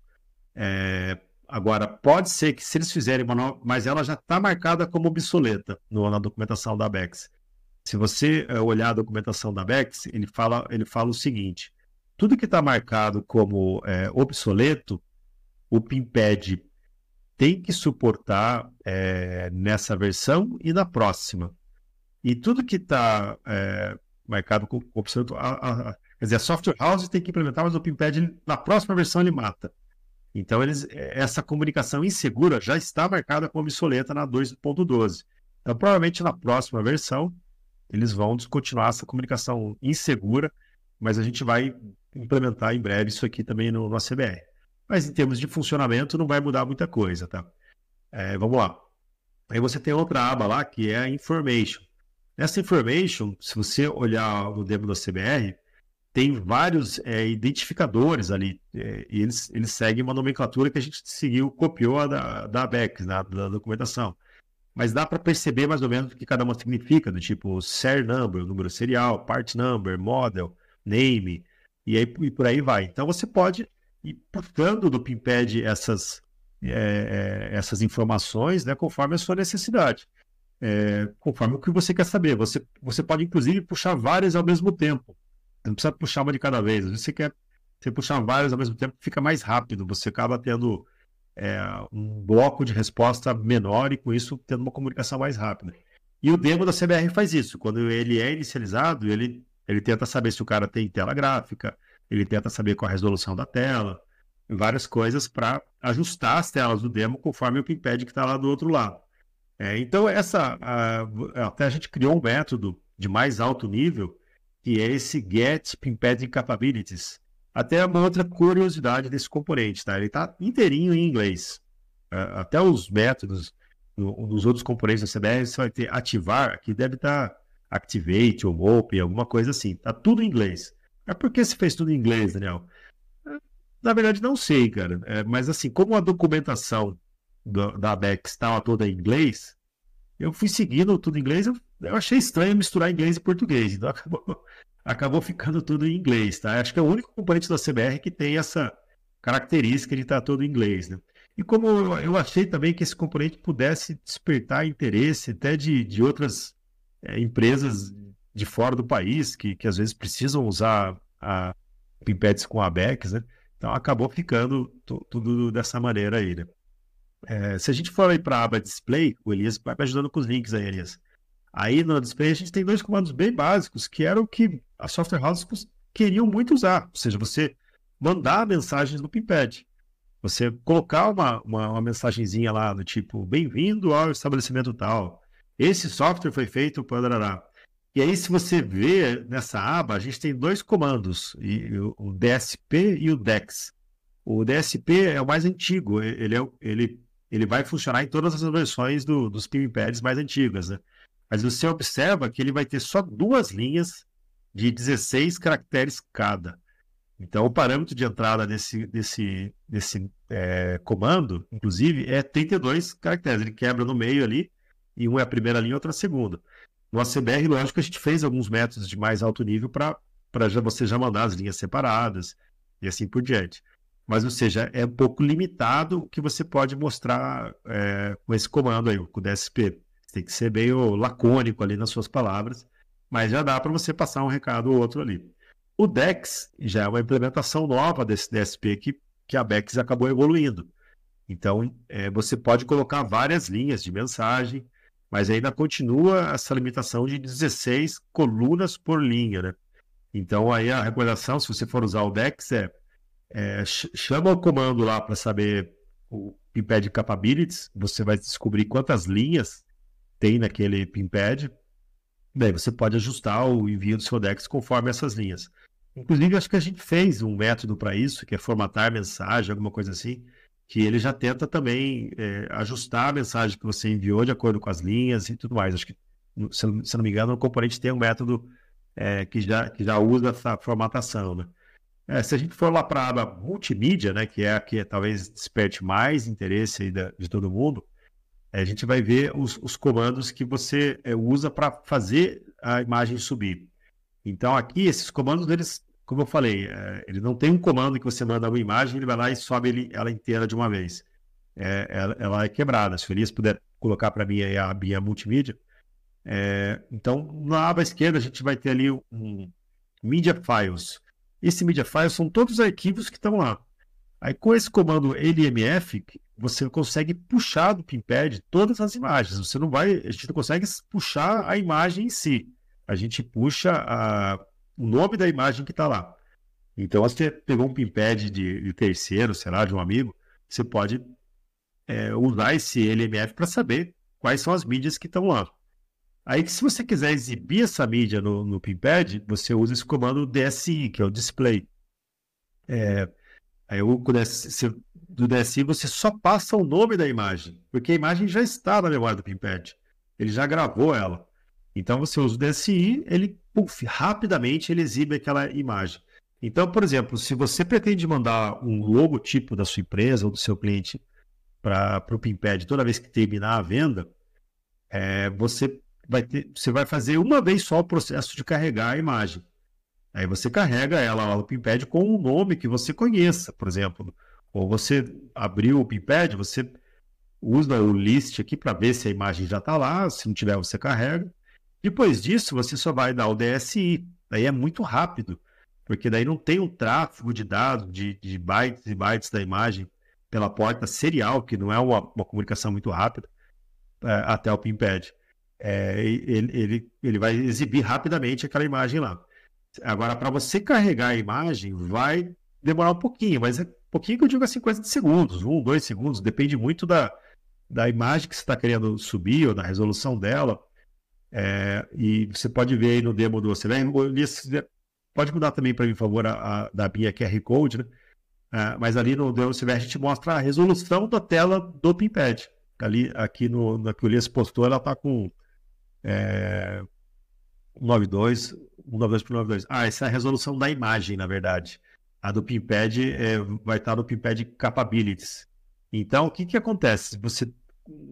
É, agora, pode ser que se eles fizerem uma nova, mas ela já está marcada como obsoleta no, na documentação da BEX. Se você é, olhar a documentação da BEX, ele fala, ele fala o seguinte: tudo que está marcado como é, obsoleto, o PIMPED tem que suportar é, nessa versão e na próxima. E tudo que está é, marcado como obsoleto, a, a, Quer dizer, a software house tem que implementar, mas o PIMPAD na próxima versão ele mata. Então, eles, essa comunicação insegura já está marcada como obsoleta na 2.12. Então, provavelmente na próxima versão, eles vão descontinuar essa comunicação insegura, mas a gente vai implementar em breve isso aqui também no, no ACBR. Mas em termos de funcionamento não vai mudar muita coisa, tá? É, vamos lá. Aí você tem outra aba lá que é a Information. Nessa Information, se você olhar no demo da CBR, tem vários é, identificadores ali, é, e eles, eles seguem uma nomenclatura que a gente seguiu, copiou da, da ABEX, da, da documentação. Mas dá para perceber mais ou menos o que cada uma significa, do tipo ser number, número serial, part number, model, name, e, aí, e por aí vai. Então você pode ir puxando do PIMPAD essas, é, é, essas informações né, conforme a sua necessidade. É, conforme o que você quer saber. Você, você pode, inclusive, puxar várias ao mesmo tempo. Não precisa puxar uma de cada vez. Você quer você puxar várias ao mesmo tempo, fica mais rápido. Você acaba tendo é, um bloco de resposta menor e, com isso, tendo uma comunicação mais rápida. E o demo da CBR faz isso. Quando ele é inicializado, ele, ele tenta saber se o cara tem tela gráfica, ele tenta saber qual a resolução da tela, várias coisas para ajustar as telas do demo conforme o PIMPAD que está lá do outro lado. É, então, essa a, até a gente criou um método de mais alto nível que é esse Get Pimped Capabilities. Até uma outra curiosidade desse componente, tá? Ele está inteirinho em inglês. É, até os métodos nos outros componentes da CBR, você vai ter ativar, que deve estar tá activate ou open, alguma coisa assim. Tá tudo em inglês. Mas por que você fez tudo em inglês, Daniel? É, na verdade, não sei, cara. É, mas assim, como a documentação do, da ABEX estava toda em inglês, eu fui seguindo tudo em inglês, eu, eu, achei estranho misturar inglês e português, então acabou, acabou ficando tudo em inglês, tá? Acho que é o único componente da CBR que tem essa característica de estar todo em inglês, né? E como eu, achei também que esse componente pudesse despertar interesse até de, de outras é, empresas de fora do país, que, que às vezes precisam usar a Pipettes com a Bex, né? Então acabou ficando tudo dessa maneira aí, né? É, se a gente for aí para a aba display, o Elias vai me ajudando com os links aí, Elias. Aí no display a gente tem dois comandos bem básicos, que eram o que as software houses queriam muito usar. Ou seja, você mandar mensagens no Pimpad. Você colocar uma, uma, uma mensagenzinha lá do tipo, bem-vindo ao estabelecimento tal. Esse software foi feito para... E aí, se você vê nessa aba, a gente tem dois comandos, o DSP e o DEX. O DSP é o mais antigo, ele, é, ele ele vai funcionar em todas as versões do, dos PIMPads mais antigas, né? Mas você observa que ele vai ter só duas linhas de 16 caracteres cada. Então, o parâmetro de entrada desse, desse, desse é, comando, inclusive, é 32 caracteres. Ele quebra no meio ali, e um é a primeira linha e outra a segunda. No ACBR, lógico, a gente fez alguns métodos de mais alto nível para você já mandar as linhas separadas e assim por diante mas, ou seja, é um pouco limitado o que você pode mostrar é, com esse comando aí, com o DSP. Tem que ser meio lacônico ali nas suas palavras, mas já dá para você passar um recado ou outro ali. O DEX já é uma implementação nova desse DSP que, que a BEX acabou evoluindo. Então, é, você pode colocar várias linhas de mensagem, mas ainda continua essa limitação de 16 colunas por linha, né? Então, aí a recomendação, se você for usar o DEX, é é, chama o comando lá para saber o Pimpad Capabilities, você vai descobrir quantas linhas tem naquele Pimpad. Daí você pode ajustar o envio do seu DEX conforme essas linhas. Inclusive, acho que a gente fez um método para isso, que é formatar mensagem, alguma coisa assim, que ele já tenta também é, ajustar a mensagem que você enviou de acordo com as linhas e tudo mais. Acho que, se, se não me engano, o componente tem um método é, que, já, que já usa essa formatação, né? É, se a gente for lá para a multimídia, né, que é a que talvez desperte mais interesse da, de todo mundo, a gente vai ver os, os comandos que você é, usa para fazer a imagem subir. Então aqui esses comandos eles, como eu falei, é, ele não tem um comando que você manda uma imagem, ele vai lá e sobe ele, ela inteira de uma vez. É, ela, ela, é quebrada. Se o Elias puder colocar para mim a abinha multimídia. É, então na aba esquerda a gente vai ter ali um Media Files. Esse media file são todos os arquivos que estão lá. Aí com esse comando lmf, você consegue puxar do Pimpad todas as imagens. Você não vai, a gente não consegue puxar a imagem em si. A gente puxa a, o nome da imagem que está lá. Então, se você pegou um Pimpad de, de, terceiro, sei lá, de um amigo, você pode é, usar esse LMF para saber quais são as mídias que estão lá. Aí se você quiser exibir essa mídia no, no Pimpad, você usa esse comando DSI, que é o display. É, aí o, do DSI você só passa o nome da imagem, porque a imagem já está na memória do Pimpad. Ele já gravou ela. Então você usa o DSI, ele puff, rapidamente ele exibe aquela imagem. Então, por exemplo, se você pretende mandar um logotipo da sua empresa ou do seu cliente para o Pimpad toda vez que terminar a venda, é, você vai ter, você vai fazer uma vez só o processo de carregar a imagem. Aí você carrega ela lá no Pimpad com um nome que você conheça, por exemplo. Ou você abriu o Pimpad, você usa o list aqui para ver se a imagem já está lá. Se não tiver, você carrega. Depois disso, você só vai dar o DSI. Daí é muito rápido, porque daí não tem um tráfego de dados, de, de bytes e bytes da imagem pela porta serial, que não é uma, uma comunicação muito rápida, é, até o Pimpad é, ele, ele, ele vai exibir rapidamente aquela imagem lá. Agora, para você carregar a imagem, vai demorar um pouquinho, mas é pouquinho que eu digo assim, coisa de segundos, um, dois segundos, depende muito da, da imagem que você está querendo subir ou da resolução dela. É, e você pode ver aí no demo do OCBR, pode mudar também para mim, por favor, a, a, da minha QR Code, né? É, mas ali no demo OCBR a gente mostra a resolução da tela do Pimpad. Ali, aqui no, na que o Elias postou, ela está com é, 192, 192 por 92. Ah, essa é a resolução da imagem, na verdade. A do Pimpad é, vai estar no Pimpad Capabilities. Então, o que, que acontece? Você,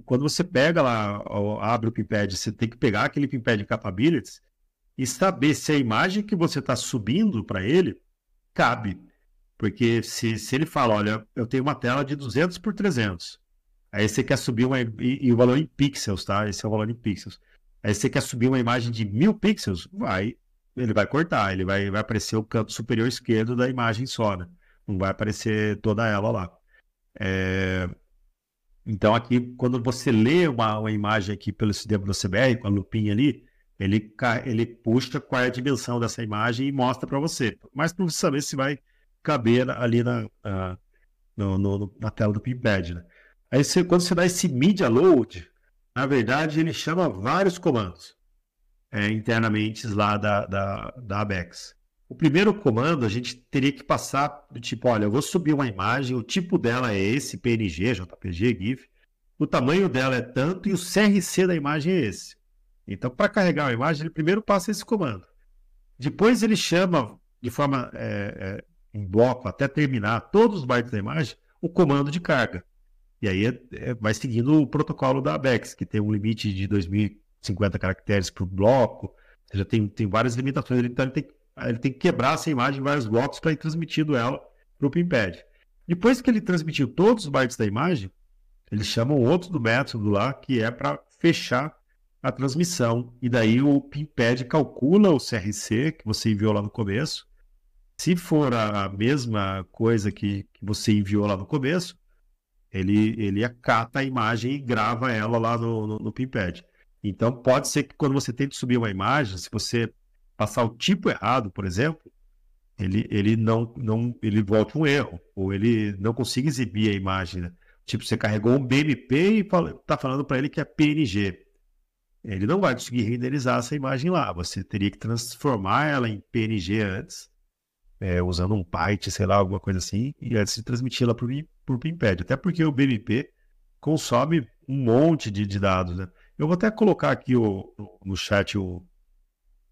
quando você pega lá, abre o Pimpad, você tem que pegar aquele Pimpad Capabilities e saber se a imagem que você está subindo para ele cabe. Porque se, se ele fala, olha, eu tenho uma tela de 200 por 300, aí você quer subir uma, e, e o valor em pixels, tá? Esse é o valor em pixels. Aí você quer subir uma imagem de mil pixels, vai, ele vai cortar, ele vai, vai aparecer o canto superior esquerdo da imagem só, né? Não vai aparecer toda ela lá. É... Então aqui, quando você lê uma, uma imagem aqui pelo sistema do CBR, com a lupinha ali, ele, ele puxa qual é a dimensão dessa imagem e mostra para você. Mas para você saber se vai caber ali na, uh, no, no, na tela do Pimpad, né? Aí você, quando você dá esse media load, na verdade, ele chama vários comandos é, internamente lá da, da, da ABEX. O primeiro comando a gente teria que passar do tipo, olha, eu vou subir uma imagem, o tipo dela é esse, PNG, JPG, GIF, o tamanho dela é tanto e o CRC da imagem é esse. Então, para carregar uma imagem, ele primeiro passa esse comando. Depois ele chama de forma é, é, em bloco até terminar todos os bytes da imagem o comando de carga. E aí é, é, vai seguindo o protocolo da ABEX, que tem um limite de 2050 caracteres por bloco, seja, tem, tem várias limitações. Então ele tem, ele tem que quebrar essa imagem em vários blocos para ir transmitindo ela para o Pimpad. Depois que ele transmitiu todos os bytes da imagem, ele chama um outro do método lá, que é para fechar a transmissão. E daí o Pimpad calcula o CRC que você enviou lá no começo. Se for a mesma coisa que, que você enviou lá no começo, ele, ele acata a imagem e grava ela lá no, no, no Pimpad. Então, pode ser que quando você tente subir uma imagem, se você passar o tipo errado, por exemplo, ele, ele não, não ele volte um erro, ou ele não consiga exibir a imagem. Né? Tipo, você carregou um BMP e está falando para ele que é PNG. Ele não vai conseguir renderizar essa imagem lá. Você teria que transformar ela em PNG antes é, usando um Python, sei lá, alguma coisa assim, e antes de transmiti-la por, por Pimpad. Até porque o BMP consome um monte de, de dados. Né? Eu vou até colocar aqui o, no chat o,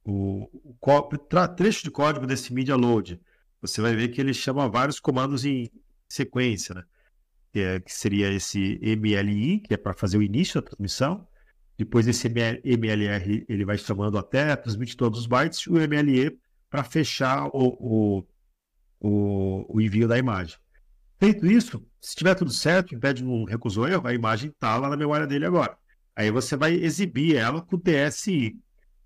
o, o trecho de código desse media load. Você vai ver que ele chama vários comandos em sequência, né? que, é, que seria esse MLI, que é para fazer o início da transmissão. Depois esse MLR ele vai chamando até transmitir todos os bytes, e o MLE para fechar o, o, o, o, envio da imagem. Feito isso, se tiver tudo certo, o Embed não recusou erro, a imagem está lá na memória dele agora. Aí você vai exibir ela com o DSI.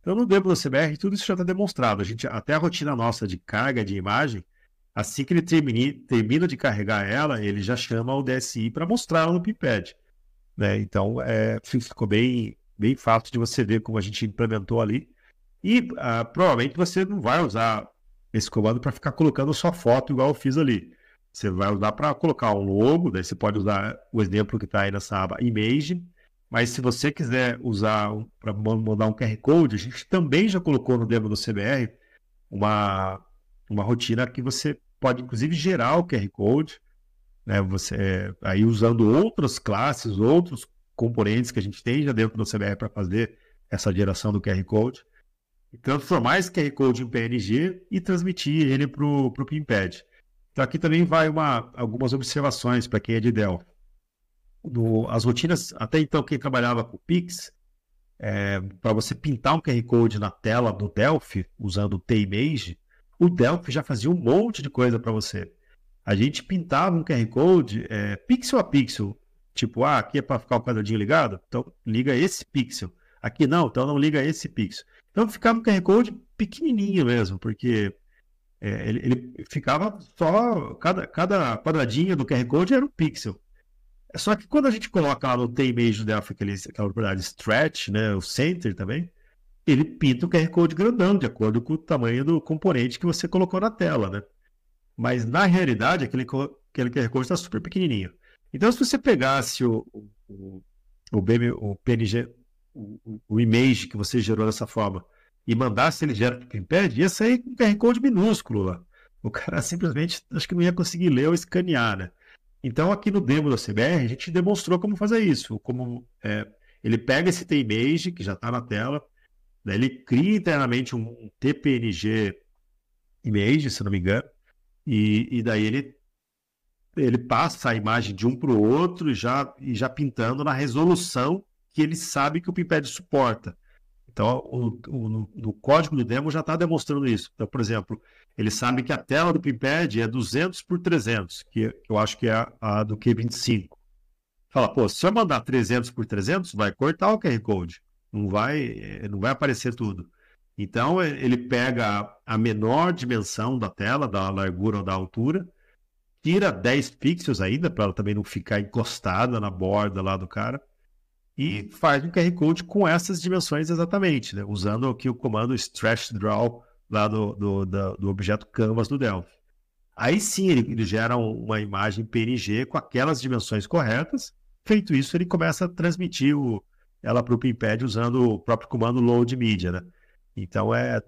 Então, no demo do CBR, tudo isso já está demonstrado. A gente, até a rotina nossa de carga de imagem, assim que ele termine, termina de carregar ela, ele já chama o DSI para mostrar no Pimpad. Né? Então, é, ficou bem, bem fácil de você ver como a gente implementou ali. E uh, provavelmente você não vai usar esse comando para ficar colocando sua foto igual eu fiz ali. Você vai usar para colocar um logo, daí você pode usar o exemplo que está aí nessa aba Image, Mas se você quiser usar para mandar um QR Code, a gente também já colocou no demo do CBR uma, uma rotina que você pode inclusive gerar o QR Code, né? Você aí usando outras classes, outros componentes que a gente tem já dentro do CBR para fazer essa geração do QR Code, e transformar esse QR Code em PNG e transmitir ele para o Pimpad. Então aqui também vai uma, algumas observações para quem é de Dell. No, as rotinas, até então quem trabalhava com Pix, é, para você pintar um QR Code na tela do Delphi, usando o T-Image, o Delphi já fazia um monte de coisa para você. A gente pintava um QR Code é, pixel a pixel. Tipo, ah, aqui é para ficar o quadradinho ligado? Então liga esse pixel. Aqui não, então não liga esse pixel. Então ficava um QR Code pequenininho mesmo, porque é, ele, ele, ficava só. Cada, cada quadradinho do QR Code era um pixel. Só que quando a gente coloca lá no T-Image do Delphi aquele, aquela propriedade stretch, né, o center também, ele pinta o QR Code grandão, de acordo com o tamanho do componente que você colocou na tela, né? Mas na realidade, aquele, aquele QR Code está super pequenininho. Então, se você pegasse o, o, o, BM, o PNG, o, o image que você gerou dessa forma, e mandasse ele direto para o Imped, ia sair com um QR Code minúsculo lá. O cara simplesmente acho que não ia conseguir ler ou escanear, né? Então, aqui no demo da CBR, a gente demonstrou como fazer isso. Como é, ele pega esse T-Image, que já está na tela, ele cria internamente um TPNG image, se não me engano, e, e daí ele, ele passa a imagem de um para o outro já, e já pintando na resolução que ele sabe que o PIPED suporta. Então, o, o, no, no, código do demo já está demonstrando isso. Então, por exemplo, ele sabe que a tela do Pimpad é 200 por 300, que eu acho que é a, a do Q25. Fala, pô, se eu mandar 300 por 300, vai cortar o QR Code. Não vai, eh, não vai aparecer tudo. Então, ele pega a menor dimensão da tela, da largura ou da altura, tira 10 pixels ainda, para ela também não ficar encostada na borda lá do cara, e faz um QR Code com essas dimensões exatamente, né? usando aqui o comando stretch draw lá do, do, do, do objeto canvas do Delphi. Aí sim ele, ele, gera uma imagem PNG com aquelas dimensões corretas. Feito isso, ele começa a transmitir o, ela para o Pimpad usando o próprio comando load media. Né? Então é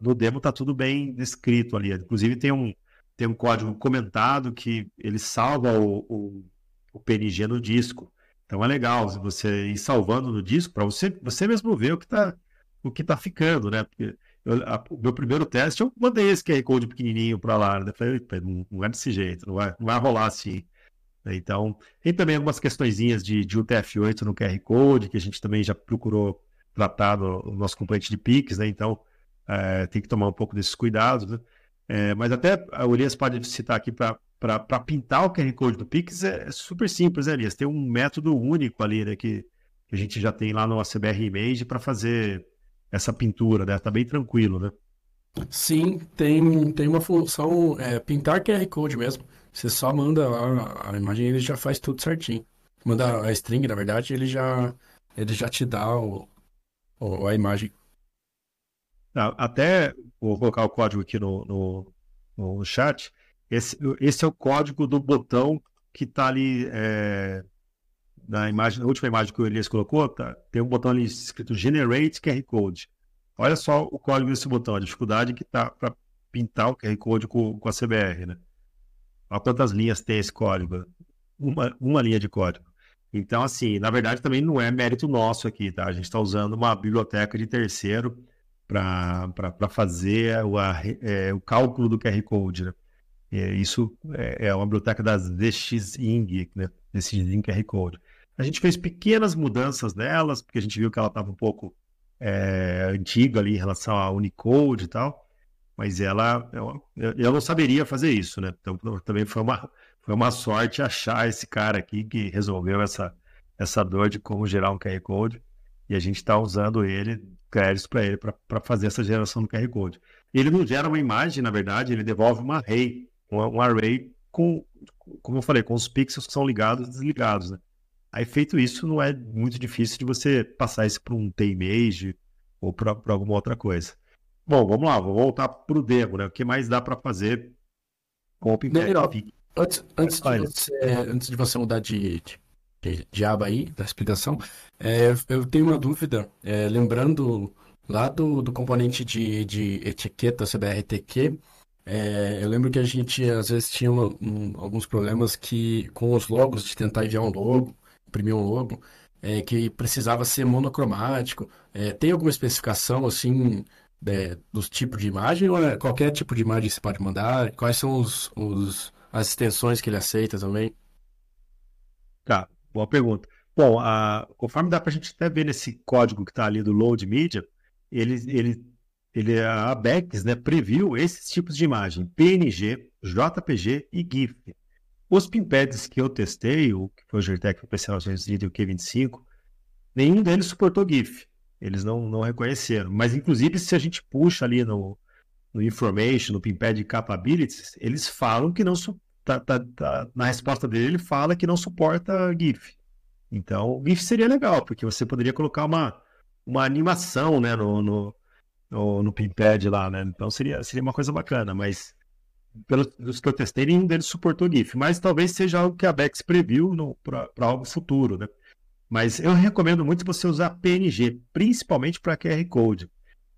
no demo está tudo bem descrito ali. Inclusive tem um, tem um código comentado que ele salva o, o, o PNG no disco. Então é legal você ir salvando no disco para você, você mesmo ver o que está o que tá ficando, né? Porque eu, a, o meu primeiro teste eu mandei esse QR Code pequenininho para lá, né? Falei, não, não é desse jeito, não vai, não vai rolar assim. Então, tem também algumas questõezinhas de, de UTF-8 no QR Code, que a gente também já procurou tratar no, no nosso componente de PIX, né? Então, é, tem que tomar um pouco desses cuidados, né? É, mas até a Urias pode citar aqui para pintar o QR Code do Pix é, é super simples, né, Elias? Tem um método único ali, né, que, a gente já tem lá no ACBR Image para fazer essa pintura, né? Tá bem tranquilo, né? Sim, tem, tem uma função, é, pintar QR Code mesmo. Você só manda a, a imagem ele já faz tudo certinho. Manda a string, na verdade, ele já, ele já te dá o, o a imagem. Até vou colocar o código aqui no, no, no chat. Esse, esse é o código do botão que está ali é, na imagem, na última imagem que o Elias colocou, tá, tem um botão ali escrito Generate QR Code. Olha só o código desse botão, a dificuldade que está para pintar o QR Code com, com a CBR, né? Olha quantas linhas tem esse código. Uma, uma linha de código. Então, assim, na verdade também não é mérito nosso aqui, tá? A gente está usando uma biblioteca de terceiro para fazer o, a, é, o cálculo do QR Code, né? É, isso é, é uma biblioteca das DXING, né? DXING QR Code. A gente fez pequenas mudanças nelas, porque a gente viu que ela estava um pouco é, antiga ali em relação a Unicode e tal, mas ela, eu, eu não saberia fazer isso, né? Então também foi uma, foi uma sorte achar esse cara aqui que resolveu essa, essa dor de como gerar um QR Code, e a gente está usando ele, créditos para ele, para fazer essa geração do QR Code. Ele não gera uma imagem, na verdade, ele devolve uma array um, um array com, como eu falei, com os pixels que são ligados e desligados, né? Aí feito isso, não é muito difícil de você passar isso para um T-Image ou para alguma outra coisa. Bom, vamos lá, vou voltar para o demo, né? O que mais dá para fazer com o OpenPath? Antes, antes, de você, antes de você mudar de, de aba aí, da explicação. É, eu tenho uma dúvida, é, lembrando lá do, do componente de, de etiqueta CBRTQ, é, eu lembro que a gente às vezes tinha um, alguns problemas que com os logos, de tentar enviar um logo, imprimir um logo, é, que precisava ser monocromático. É, tem alguma especificação assim é, dos tipos de imagem ou qualquer tipo de imagem você pode mandar? Quais são os, os, as extensões que ele aceita também? Tá, boa pergunta. Bom, a, conforme dá para a gente até ver nesse código que está ali do Load Media, ele, ele, ele, a ABEX né, previu esses tipos de imagem, PNG, JPG e GIF. Os pinpads que eu testei, o que foi o GTEC, o PC930 e o Q25, nenhum deles suportou GIF. Eles não, não reconheceram. Mas, inclusive, se a gente puxa ali no, no Information, no Pinpad Capabilities, eles falam que não tá, tá, tá, na resposta dele ele fala que não suporta GIF. Então, GIF seria legal, porque você poderia colocar uma, uma animação né, no, no, no, no Pinpad lá, né? Então seria, seria uma coisa bacana, mas pelos que eu testei, nenhum deles suportou GIF. Mas talvez seja algo que a Bex previu para algo futuro, né? Mas eu recomendo muito você usar PNG, principalmente para QR Code.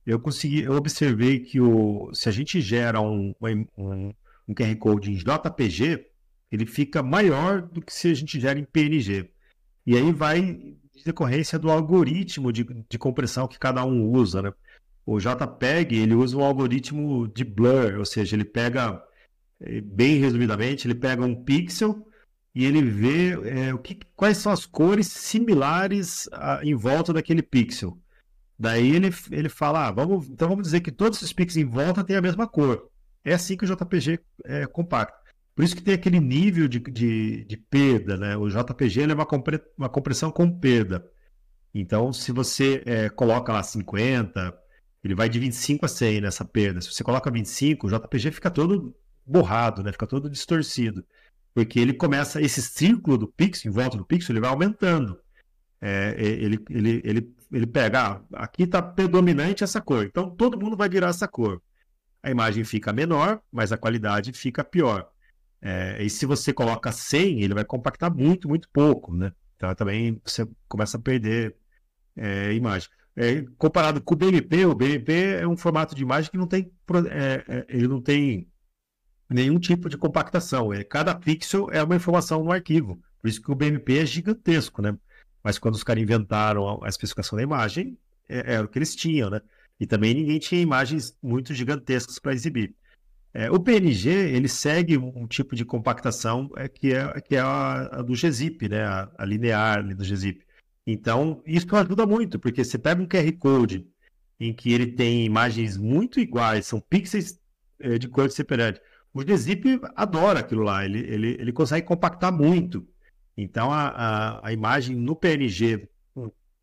Eu consegui, eu observei que o, se a gente gera um, um, um QR Code em JPG, ele fica maior do que se a gente gera em PNG. E aí vai de decorrência do algoritmo de, de compressão que cada um usa, né? O JPEG, ele usa um algoritmo de blur, ou seja, ele pega, eh, bem resumidamente, ele pega um pixel e ele vê é, o que, quais são as cores similares a, em volta daquele pixel. Daí ele, ele fala, ah, vamos, então vamos dizer que todos esses pixels em volta têm a mesma cor. É assim que o JPG é compacto. Por isso que tem aquele nível de, de, de perda, né? O JPG é uma, compre, uma compressão com perda. Então, se você é, coloca lá 50, ele vai de 25 a 100 nessa perda. Se você coloca 25, o JPG fica todo borrado, né? Fica todo distorcido. Porque ele começa, esse círculo do pixel, em volta do pixel, ele vai aumentando. É, ele, ele, ele, ele pega, ah, aqui está predominante essa cor, então todo mundo vai virar essa cor. A imagem fica menor, mas a qualidade fica pior. É, e se você coloca 100, ele vai compactar muito, muito pouco, né? Então também você começa a perder é, imagem. É, comparado com o BMP, o BMP é um formato de imagem que não tem, é, é, ele não tem nenhum tipo de compactação. É, cada pixel é uma informação no arquivo. Por isso que o BMP é gigantesco, né? Mas quando os caras inventaram a especificação da imagem, era o que eles tinham, né? E também ninguém tinha imagens muito gigantescas para exibir. É, o PNG ele segue um tipo de compactação é, que é, que é a, a do GZIP, né? A, a linear do GZIP. Então, isso ajuda muito, porque você pega um QR Code em que ele tem imagens muito iguais, são pixels é, de cor separada. O GZIP adora aquilo lá, ele, ele, ele consegue compactar muito. Então, a, a, a imagem no PNG,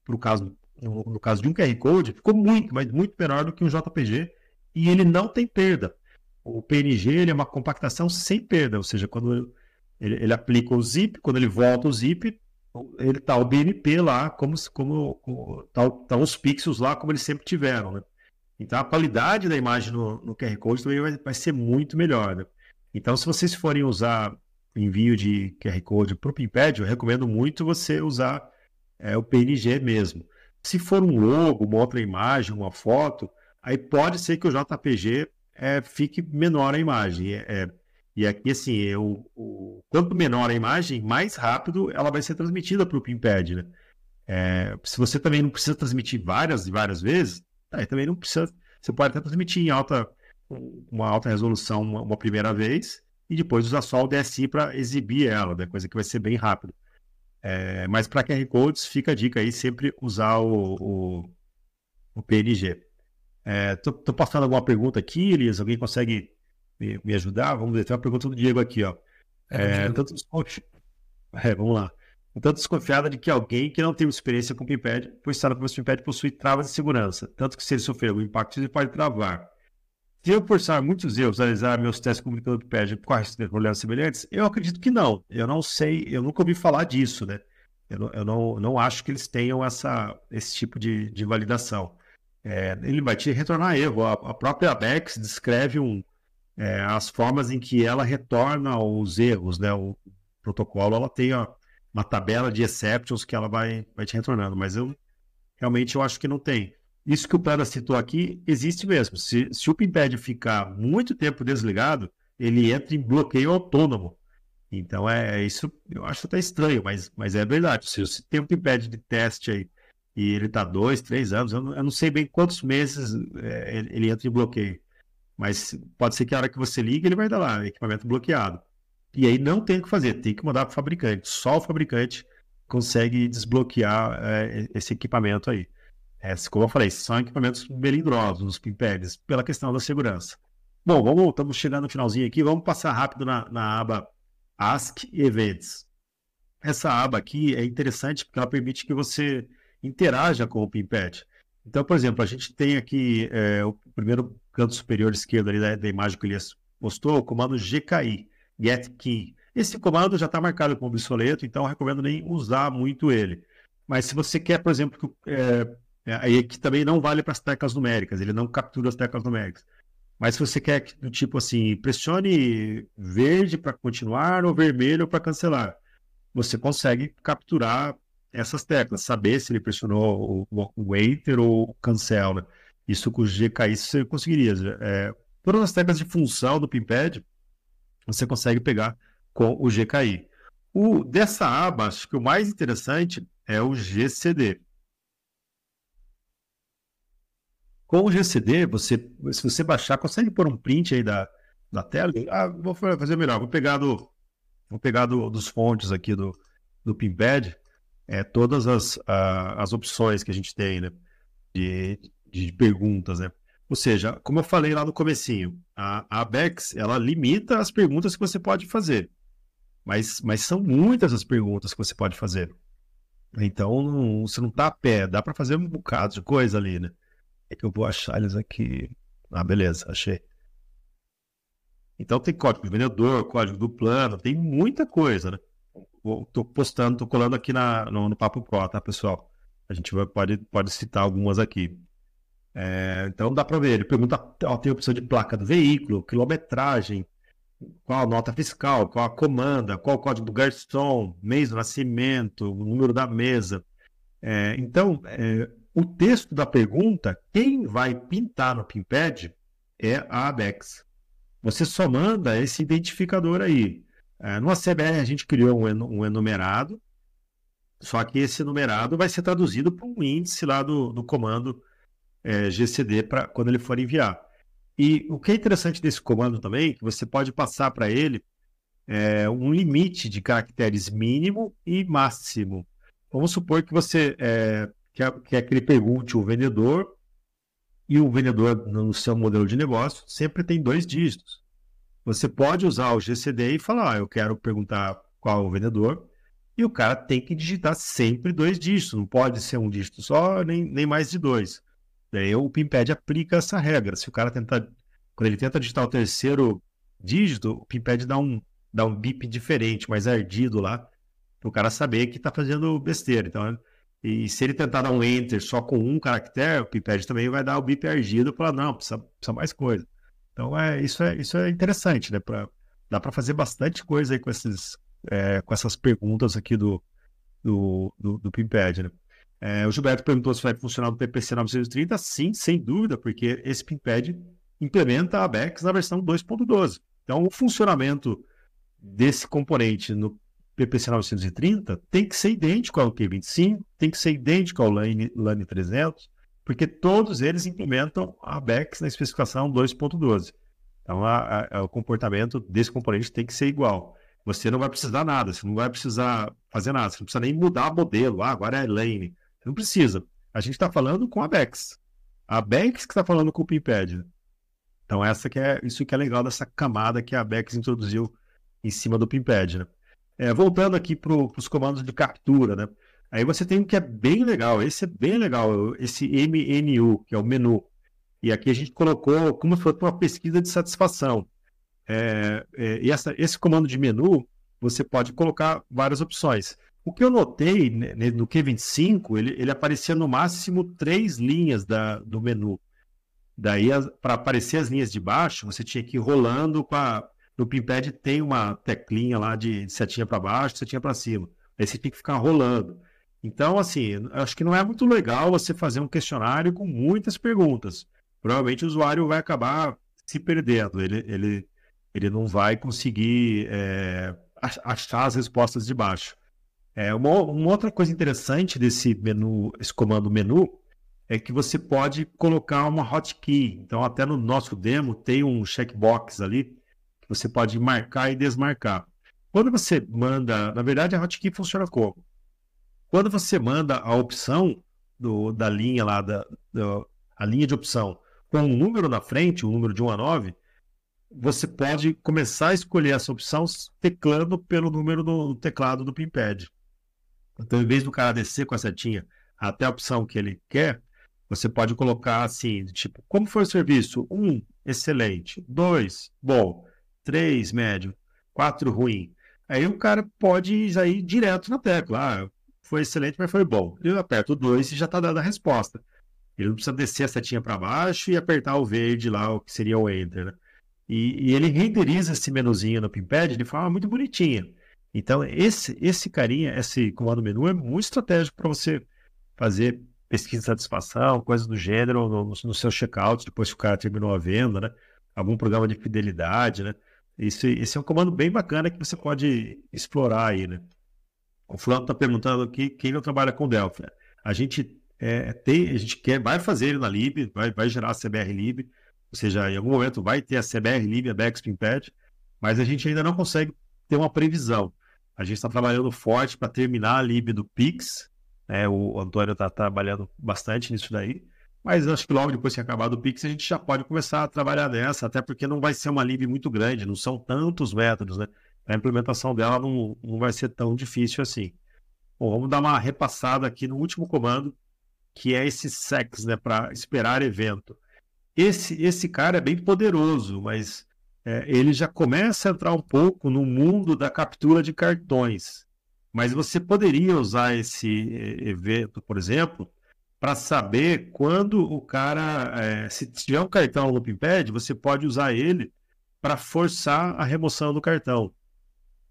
no caso, no, no, caso de um QR Code, ficou muito, mas muito menor do que um JPG, e ele não tem perda. O PNG ele é uma compactação sem perda, ou seja, quando ele, ele aplica o zip, quando ele volta o zip, ele tá o BNP lá, como, como, como tá, tá os pixels lá, como eles sempre tiveram, né? Então a qualidade da imagem no, no QR Code também vai, vai, ser muito melhor. Né? Então, se vocês forem usar envio de QR Code para o Pimpad, eu recomendo muito você usar é, o PNG mesmo. Se for um logo, uma outra imagem, uma foto, aí pode ser que o JPG é, fique menor a imagem. É, e aqui, assim, eu, o, quanto menor a imagem, mais rápido ela vai ser transmitida para o Pimpad. Né? É, se você também não precisa transmitir várias e várias vezes, Aí também não precisa. Você pode até transmitir em alta, uma alta resolução uma, uma primeira vez e depois usar só o DSI para exibir ela, né? coisa que vai ser bem rápido. É, mas para QR Codes, fica a dica aí sempre usar o, o, o PNG. É, tô, tô, passando alguma pergunta aqui, Elias? Alguém consegue me, me, ajudar? Vamos ver, tem uma pergunta do Diego aqui, ó. É, tanto... é, vamos lá tanto desconfiada de que alguém que não tem experiência com o Pimpad, pois sabe que o Pimpad possui travas de segurança, tanto que se ele sofrer um impacto, ele pode travar. Se eu forçar muitos erros analisar meus testes comunicando o Pimpad corre problemas semelhantes, eu acredito que não. Eu não sei, eu nunca ouvi falar disso, né? Eu não, eu não, não acho que eles tenham essa, esse tipo de, de validação. É, ele vai te retornar erro. A, a própria Abex descreve um, é, as formas em que ela retorna os erros, né? O protocolo ela tem a, uma tabela de exceptions que ela vai, vai te retornando, mas eu realmente eu acho que não tem. Isso que o Pera citou aqui existe mesmo. Se, se o Pimpad ficar muito tempo desligado, ele entra em bloqueio autônomo. Então é, é isso, eu acho até estranho, mas, mas é verdade. Se você tem um Pimpad de teste aí e ele está dois, três anos, eu não, eu não, sei bem quantos meses é, ele, ele entra em bloqueio. Mas pode ser que a hora que você liga, ele vai dar lá, equipamento bloqueado. E aí não tem o que fazer, tem que mandar para o fabricante. Só o fabricante consegue desbloquear é, esse equipamento aí. É, como eu falei, são equipamentos melindrosos, os pinpads, pela questão da segurança. Bom, vamos, estamos chegando no finalzinho aqui, vamos passar rápido na, na aba Ask Events. Essa aba aqui é interessante porque ela permite que você interaja com o pinpad. Então, por exemplo, a gente tem aqui é, o primeiro canto superior esquerdo ali da, da imagem que ele postou, o comando GKI, Get Key. Esse comando já está marcado como obsoleto, então eu recomendo nem usar muito ele. Mas se você quer, por exemplo, que, é, é, aí que também não vale para as teclas numéricas, ele não captura as teclas numéricas. Mas se você quer do tipo assim, pressione verde para continuar ou vermelho para cancelar, você consegue capturar essas teclas, saber se ele pressionou o, o enter ou o cancel. Né? Isso com o GKI você conseguiria. É, todas as teclas de função do Pimpad você consegue pegar com o GKI. O, dessa aba, acho que o mais interessante é o GCD. Com o GCD, você, se você baixar, consegue pôr um print aí da, da tela. Ah, vou fazer melhor, vou pegar do, vou pegar do, dos fontes aqui do, do Pimpad, é, todas as, a, as opções que a gente tem, né, de, de perguntas, né. Ou seja, como eu falei lá no comecinho, a, a Abex, ela limita as perguntas que você pode fazer. Mas, mas são muitas as perguntas que você pode fazer. Então, não, você não está a pé, dá para fazer um bocado de coisa ali, né? É que eu vou achar eles aqui. Ah, beleza, achei. Então tem código do vendedor, código do plano, tem muita coisa, né? Estou postando, estou colando aqui na, no, no, Papo Pro, tá, pessoal? A gente vai, pode, pode citar algumas aqui. É, então dá para ver. Ele pergunta: ó, tem opção de placa do veículo, quilometragem, qual a nota fiscal, qual a comanda, qual o código do garçom, mês do nascimento, o número da mesa. É, então, é, o texto da pergunta, quem vai pintar no Pimpad é a Abex. Você só manda esse identificador aí. É, no ACBR a gente criou um, enumerado, só que esse enumerado vai ser traduzido para um índice lá do, do comando é, GCD para quando ele for enviar. E o que é interessante desse comando também, que você pode passar para ele é, um limite de caracteres mínimo e máximo. Vamos supor que você é, quer, quer que ele pergunte o vendedor e o vendedor no seu modelo de negócio sempre tem dois dígitos. Você pode usar o GCD e falar, ah, eu quero perguntar qual é o vendedor, e o cara tem que digitar sempre dois dígitos, não pode ser um dígito só, nem, nem mais de dois. Daí o Pimpad aplica essa regra. Se o cara tentar, quando ele tenta digitar o terceiro dígito, o Pimpad dá um, dá um bip diferente, mais ardido lá, para o cara saber que está fazendo besteira. Então, e se ele tentar dar um enter só com um caractere, o Pimpad também vai dar o bip ardido e falar, não, precisa, precisa mais coisa. Então, é, isso, é, isso é interessante, né? Pra, dá para fazer bastante coisa aí com, esses, é, com essas perguntas aqui do, do, do, do Pimpad, né? É, o Gilberto perguntou se vai funcionar no PPC 930. Sim, sem dúvida, porque esse Pimpad implementa a BEX na versão 2.12. Então, o funcionamento desse componente no PPC 930 tem que ser idêntico ao Q25, tem que ser idêntico ao LAN, LAN 300, porque todos eles implementam a BEX na especificação 2.12. Então, a, a, o comportamento desse componente tem que ser igual. Você não vai precisar nada, você não vai precisar fazer nada, você não precisa nem mudar modelo. Ah, agora é Lane. Você não precisa. A gente está falando com a Bex. A Bex que está falando com o Pimpad. Então, essa que é, isso que é legal dessa camada que a Bex introduziu em cima do Pimpad. Né? É, voltando aqui para os comandos de captura, né? Aí você tem um que é bem legal, esse é bem legal, esse MNU, que é o menu. E aqui a gente colocou como se fosse uma pesquisa de satisfação. É, é, e essa, esse comando de menu, você pode colocar várias opções. O que eu notei no Q25, ele, ele aparecia no máximo três linhas da, do menu. Daí, para aparecer as linhas de baixo, você tinha que ir rolando. No Pimpad tem uma teclinha lá de setinha para baixo, setinha para cima. Aí você tem que ficar rolando. Então, assim, acho que não é muito legal você fazer um questionário com muitas perguntas. Provavelmente o usuário vai acabar se perdendo. Ele, ele, ele não vai conseguir é, achar as respostas de baixo. É, uma, uma, outra coisa interessante desse menu, esse comando menu, é que você pode colocar uma hotkey. Então, até no nosso demo tem um checkbox ali você pode marcar e desmarcar. Quando você manda, na verdade, a hotkey funciona como? Quando você manda a opção do, da linha lá, da, a linha de opção, com um número na frente, um número de 1 a 9, você pode começar a escolher essa opção teclando pelo número do teclado do PinPad. Então, em vez do cara descer com a setinha até a opção que ele quer, você pode colocar assim, tipo, como foi o serviço? Um, excelente. Dois, bom. Três, médio. Quatro, ruim. Aí o cara pode ir direto na tecla. Ah, foi excelente, mas foi bom. Ele aperta o 2 e já está dando a resposta. Ele não precisa descer a setinha para baixo e apertar o verde lá, o que seria o Enter. Né? E, e, ele renderiza esse menuzinho no Pimpad de forma muito bonitinha. Então, esse, esse carinha, esse comando menu é muito estratégico para você fazer pesquisa de satisfação, coisas do gênero no, no seu checkout, depois que o cara terminou a venda, né? Algum programa de fidelidade, né? Isso, esse é um comando bem bacana que você pode explorar aí, né? O Flávio está perguntando aqui quem não trabalha com Delphi. A gente é, tem, a gente quer, vai fazer ele na lib, vai, vai gerar a CBR lib, ou seja, em algum momento vai ter a CBR lib, a Backspin Pad, mas a gente ainda não consegue ter uma previsão. A gente está trabalhando forte para terminar a lib do Pix, né? o Antônio está trabalhando bastante nisso daí, mas acho que logo depois que acabar do Pix a gente já pode começar a trabalhar nessa, até porque não vai ser uma lib muito grande, não são tantos métodos, né? a implementação dela não, não vai ser tão difícil assim. Bom, vamos dar uma repassada aqui no último comando, que é esse SEX, né, para esperar evento. Esse, esse cara é bem poderoso, mas é, ele já começa a entrar um pouco no mundo da captura de cartões. Mas você poderia usar esse evento, por exemplo, para saber quando o cara, é, se tiver um cartão no PinPad, você pode usar ele para forçar a remoção do cartão.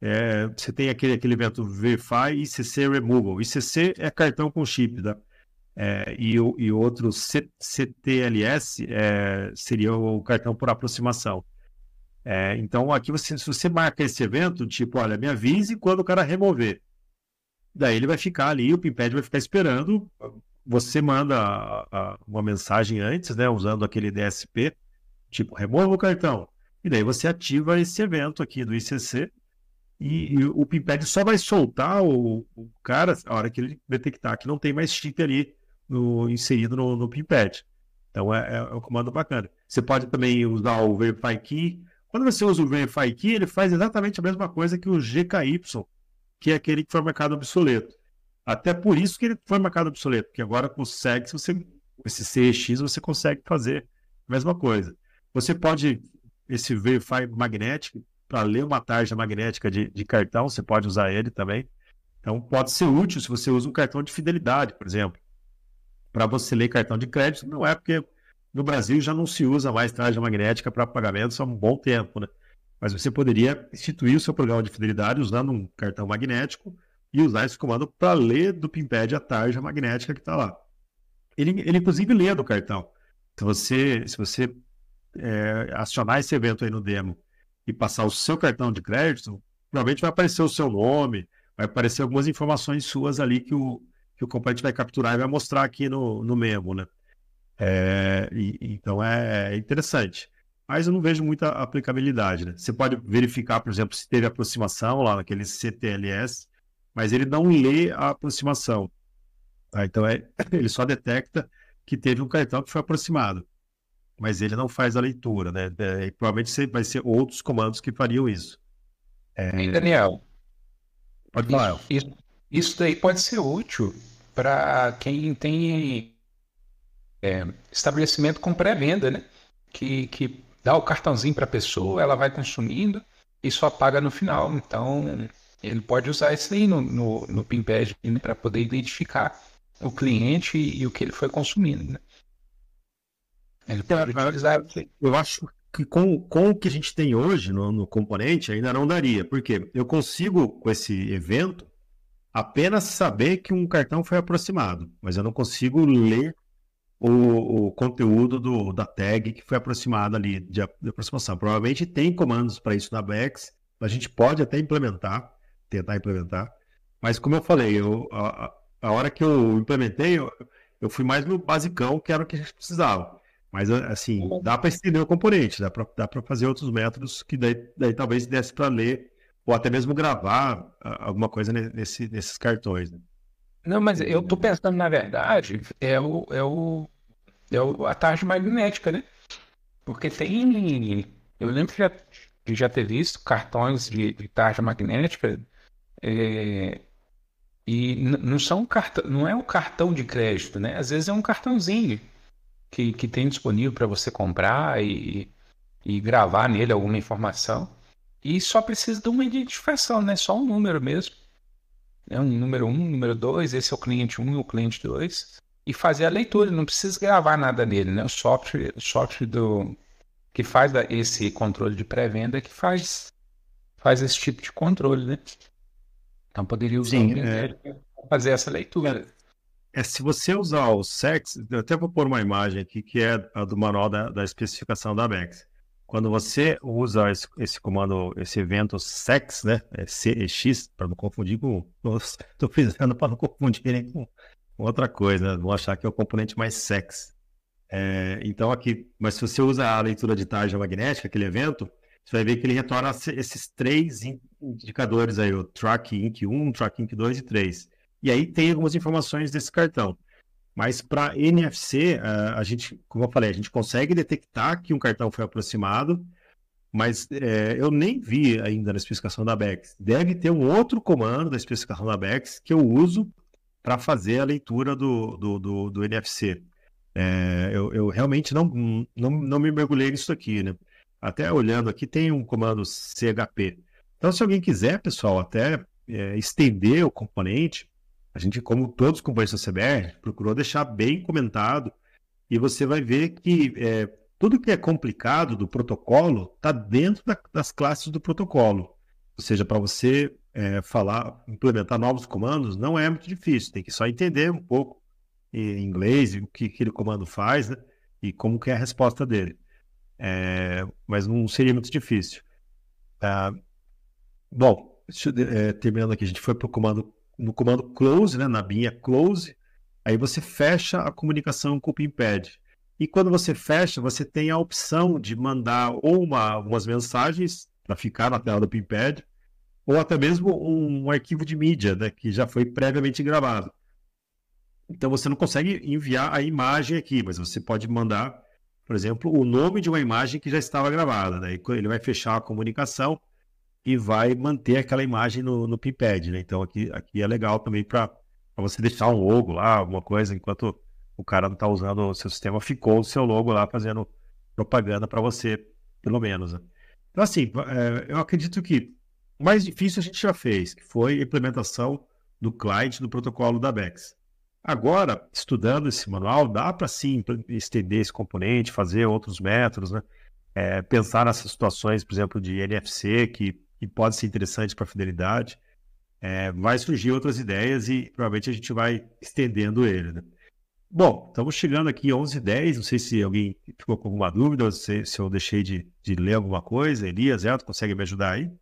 É, você tem aquele, aquele evento Verify ICC Removal. ICC é cartão com chip, tá? É, e, e outro C, CTLS é, seria o cartão por aproximação. É, então, aqui você, se você marca esse evento, tipo, olha, me avise quando o cara remover. Daí ele vai ficar ali, o Pimpad vai ficar esperando. Você manda a, a, uma mensagem antes, né, usando aquele DSP, tipo, remova o cartão. E daí você ativa esse evento aqui do ICC e, e o Pimpad só vai soltar o, o, cara a hora que ele detectar que não tem mais chip ali no, inserido no, no. Então é, é, é um comando bacana. Você pode também usar o Verify Key. Quando você usa o Verify Key, ele faz exatamente a mesma coisa que o GKY, que é aquele que foi marcado obsoleto. Até por isso que ele foi marcado obsoleto, porque agora o SEG, você, esse CEX, você consegue fazer a mesma coisa. Você pode, esse Verify Magnetic, para ler uma tarja magnética de, de cartão, você pode usar ele também. Então, pode ser útil se você usa um cartão de fidelidade, por exemplo. Para você ler cartão de crédito, não é porque no Brasil já não se usa mais tarja magnética para pagamentos há um bom tempo, né? Mas você poderia instituir o seu programa de fidelidade usando um cartão magnético e usar esse comando para ler do PIMPAD a tarja magnética que está lá. Ele, ele, inclusive, lê do cartão. Se você, se você é, acionar esse evento aí no demo e passar o seu cartão de crédito, provavelmente vai aparecer o seu nome, vai aparecer algumas informações suas ali que o, que o componente vai capturar e vai mostrar aqui no, no memo, né? É, e, então é, é interessante. Mas eu não vejo muita aplicabilidade, né? Você pode verificar, por exemplo, se teve aproximação lá naquele CTLS, mas ele não lê a aproximação. Tá? Então é, ele só detecta que teve um cartão que foi aproximado mas ele não faz a leitura, né? É, e provavelmente vai ser outros comandos que fariam isso. É... E Daniel, pode falar. Isso, isso daí pode ser útil para quem tem é, estabelecimento com pré-venda, né? Que, que dá o cartãozinho para a pessoa, ela vai consumindo e só paga no final. Então, ele pode usar isso aí no, no, no né? para poder identificar o cliente e, e o que ele foi consumindo, né? Ele pode utilizar. Eu acho que com, com o que a gente tem hoje no, no componente ainda não daria. Porque eu consigo, com esse evento, apenas saber que um cartão foi aproximado, mas eu não consigo ler o, o conteúdo do, da tag que foi aproximada ali de, de aproximação. Provavelmente tem comandos para isso na Bex, a gente pode até implementar, tentar implementar, mas como eu falei, eu, a, a hora que eu implementei, eu, eu fui mais no basicão, que era o que a gente precisava. Mas, assim, dá para estender o componente, dá para fazer outros métodos que daí, daí talvez desse para ler ou até mesmo gravar alguma coisa nesse, nesses cartões. Né? Não, mas eu tô pensando, na verdade, é o, é o, é o, a tarja magnética, né? Porque tem. Eu lembro já, que já ter visto cartões de, de tarja magnética. É, e não são cartão, não é um cartão de crédito, né? Às vezes é um cartãozinho que, que tem disponível para você comprar e, e gravar nele alguma informação. E só precisa de uma identificação, né? Só um número mesmo. É um número 1, um, número 2, esse é o cliente 1 um, e o cliente 2. E fazer a leitura, não precisa gravar nada nele, né? O software, o software do, que faz esse controle de pré-venda que faz, faz esse tipo de controle, né? Então poderia usar Sim, é... fazer essa leitura. É, se você usar o SEX, eu até vou pôr uma imagem aqui que é a do manual da, da especificação da BEX. Quando você usa esse, esse, comando, esse evento SEX, né? É CX, para não confundir com. Estou fazendo para não confundirem com outra coisa, né? Vão achar que é o componente mais SEX. É, então aqui, mas se você usa a leitura de tarja magnética, aquele evento, você vai ver que ele retorna esses três indicadores aí, o Track Inc 1, Track Inc 2 e 3. E aí tem algumas informações desse cartão. Mas para NFC, eh, a gente, como eu falei, a gente consegue detectar que um cartão foi aproximado, mas é, eu nem vi ainda na especificação da BEX. Deve ter um outro comando da especificação da BEX que eu uso para fazer a leitura do, do, do, do NFC. É, eu, eu, realmente não, não, não me mergulhei nisso aqui, né? Até olhando aqui, tem um comando CHP. Então, se alguém quiser, pessoal, até é, estender o componente, a gente, como todos os companheiros da CBR, procurou deixar bem comentado e você vai ver que é, tudo que é complicado do protocolo está dentro da, das classes do protocolo. Ou seja, para você é, falar, implementar novos comandos, não é muito difícil, tem que só entender um pouco em inglês o que aquele comando faz né, e como que é a resposta dele. É, mas não seria muito difícil. Ah, bom, é, terminando aqui, a gente foi para o comando no comando close, né, na binha close, aí você fecha a comunicação com o Pimpad. E quando você fecha, você tem a opção de mandar ou uma, algumas mensagens para ficar na tela do Pimpad, ou até mesmo um, um arquivo de mídia, né, que já foi previamente gravado. Então você não consegue enviar a imagem aqui, mas você pode mandar, por exemplo, o nome de uma imagem que já estava gravada. Né? Ele vai fechar a comunicação e vai manter aquela imagem no, no Pimpad, né? Então aqui, aqui é legal também para você deixar um logo lá, alguma coisa, enquanto o cara não está usando o seu sistema, ficou o seu logo lá fazendo propaganda para você, pelo menos. Né? Então, assim, é, eu acredito que o mais difícil a gente já fez, que foi a implementação do client do protocolo da BEX. Agora, estudando esse manual, dá para sim estender esse componente, fazer outros métodos, né? É, pensar nessas situações, por exemplo, de NFC, que que pode ser interessante para a fidelidade. É, vai surgir outras ideias e provavelmente a gente vai estendendo ele. Né? Bom, estamos chegando aqui 11h10. Não sei se alguém ficou com alguma dúvida, se, se eu deixei de, de ler alguma coisa. Elias, Elton, consegue me ajudar aí?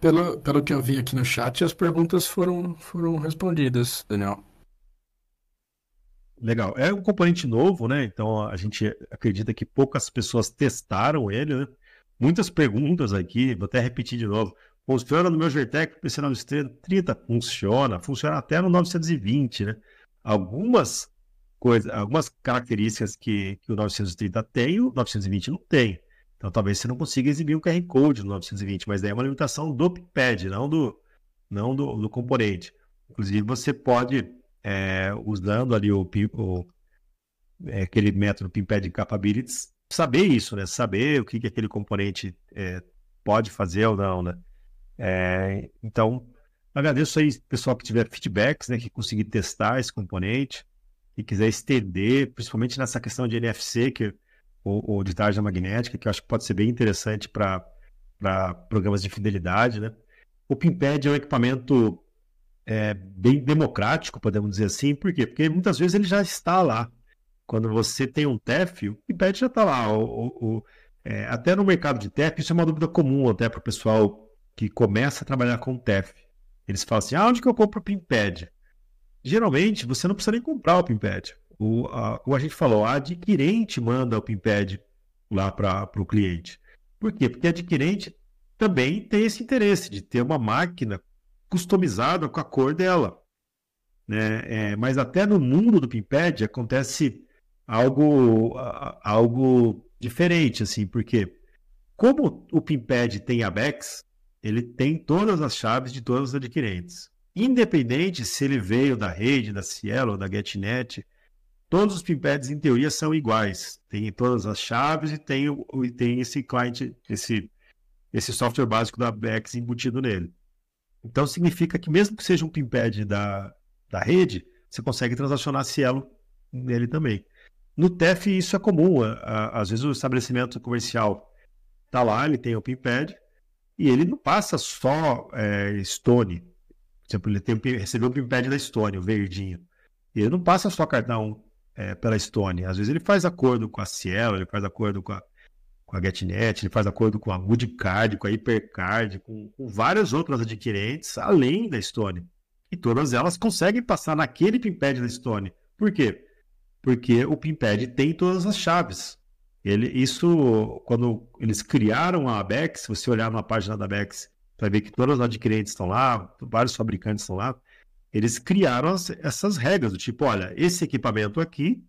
Pelo, pelo que eu vi aqui no chat, as perguntas foram, foram respondidas, Daniel. Legal. É um componente novo, né? Então a gente acredita que poucas pessoas testaram ele, né? Muitas perguntas aqui, vou até repetir de novo. Funciona no meu GTEC PC 930? Funciona. Funciona até no 920, né? Algumas coisas, algumas características que, que o 930 tem, o 920 não tem. Então talvez você não consiga exibir um QR Code no 920, mas daí é uma limitação do pad, não do, não do, do componente. Inclusive, você pode, é, usando ali o, o é, aquele método PIMPAD Capabilities, saber isso, né? Saber o que, que aquele componente é, pode fazer ou não, né? É, então, agradeço aí pessoal que tiver feedbacks, né? Que conseguir testar esse componente e quiser estender, principalmente nessa questão de NFC, que, ou, ou de tarja magnética, que eu acho que pode ser bem interessante para programas de fidelidade, né? o PinPad é um equipamento é, bem democrático, podemos dizer assim. Por quê? Porque muitas vezes ele já está lá. Quando você tem um TEF, o PinPad já está lá. O, o, é, até no mercado de TEF, isso é uma dúvida comum até para o pessoal que começa a trabalhar com TEF. Eles falam assim, ah, onde que eu compro o PinPad? Geralmente, você não precisa nem comprar o PinPad. O, a, a gente falou, a adquirente manda o PinPad lá para o cliente. Por quê? Porque a adquirente também tem esse interesse de ter uma máquina customizada com a cor dela. Né? É, mas até no mundo do PinPad acontece algo, algo diferente, assim, porque como o PinPad tem ABEX, ele tem todas as chaves de todos os adquirentes. Independente se ele veio da rede, da Cielo ou da GetNet, todos os pinpads em teoria são iguais. Tem todas as chaves e tem, e tem esse client, esse, esse software básico da Bex embutido nele. Então significa que mesmo que seja um pinpad da, da rede, você consegue transacionar Cielo nele também. No TEF isso é comum. Às vezes o estabelecimento comercial está lá, ele tem o pinpad e ele não passa só é, Stone. Por exemplo, ele tem, recebeu o pinpad da Stone, o verdinho. Ele não passa só cartão é, pela Stone. Às vezes ele faz acordo com a Cielo, ele faz acordo com a, com a GetNet, ele faz acordo com a Goodcard, com a Hypercard, com, com várias outras adquirentes, além da Stone. E todas elas conseguem passar naquele pinpad da Stone. Por quê? Porque o pinpad tem todas as chaves. Ele, isso, quando eles criaram a Abex, se você olhar na página da Abex, vai ver que todas as adquirentes estão lá, vários fabricantes estão lá eles criaram as, essas regras do tipo, olha, esse equipamento aqui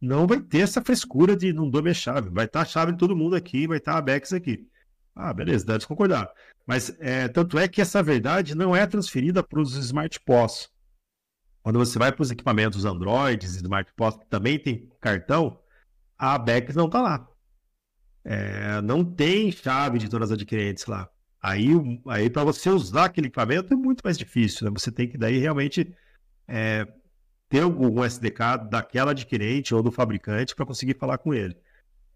não vai ter essa frescura de não dou minha chave, vai estar a chave de todo mundo aqui, vai estar a Bex aqui. Ah, beleza, dá de concordar. Mas é, tanto é que essa verdade não é transferida para os Smart POS. Quando você vai para os equipamentos Android, Smart POS, que também tem cartão, a Bex não está lá. É, não tem chave de todas as adquirentes lá. Aí, aí para você usar aquele equipamento é muito mais difícil, né? Você tem que daí realmente é, ter algum SDK daquela adquirente ou do fabricante para conseguir falar com ele.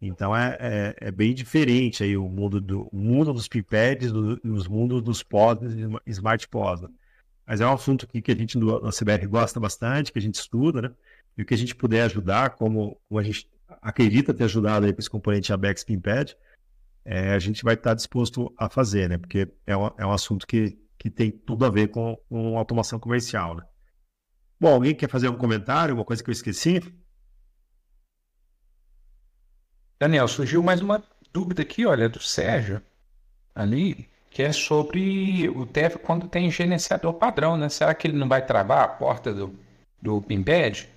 Então é, é, é, bem diferente aí o mundo, do, o mundo dos pipads, do, os mundos dos POS e smart POS. Né? Mas é um assunto que, que a gente na CBR gosta bastante, que a gente estuda, né? E o que a gente puder ajudar, como, como a gente acredita ter ajudado aí com esse componente ABEX Pinpad, é, a gente vai estar disposto a fazer, né? Porque é um, é um assunto que, que tem tudo a ver com, com automação comercial, né? Bom, alguém quer fazer um comentário, alguma coisa que eu esqueci? Daniel, surgiu mais uma dúvida aqui, olha, do Sérgio, ali, que é sobre o TF quando tem gerenciador padrão, né? Será que ele não vai travar a porta do, do PIMPAD?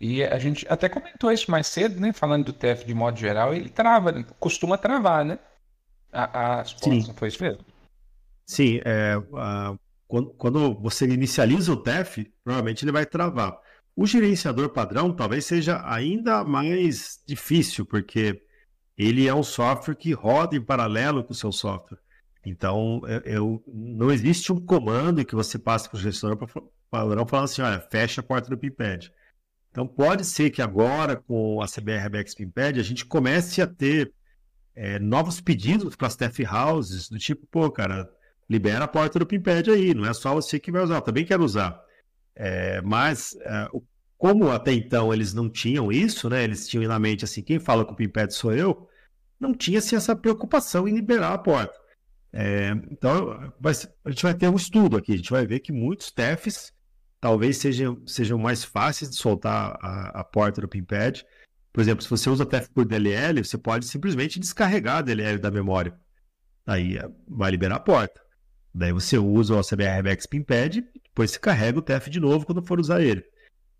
E a gente até comentou isso mais cedo, né? Falando do TF de modo geral, ele trava, costuma travar, né? As portas, não foi isso mesmo? Sim, é, quando, quando, você inicializa o TEF, provavelmente ele vai travar. O gerenciador padrão talvez seja ainda mais difícil, porque ele é um software que roda em paralelo com o seu software. Então, eu, não existe um comando que você passe para o gerenciador padrão falando assim, olha, fecha a porta do PIPAD. Então, pode ser que agora, com a CBR Rebex PIMPAD, a gente comece a ter é, novos pedidos para as TF Houses, do tipo, pô, cara, libera a porta do PIMPAD aí, não é só você que vai usar, eu também quero usar. É, mas, é, como até então eles não tinham isso, né, eles tinham na mente assim, quem fala com o PIMPAD sou eu, não tinha-se essa preocupação em liberar a porta. É, então, a gente vai ter um estudo aqui, a gente vai ver que muitos TEFs talvez sejam, sejam mais fáceis de soltar a, a porta do PinPad. Por exemplo, se você usa TF por DLL, você pode simplesmente descarregar a DLL da memória. Aí eh, vai liberar a porta. Daí você usa o Rebex PinPad, depois você carrega o TF de novo quando for usar ele.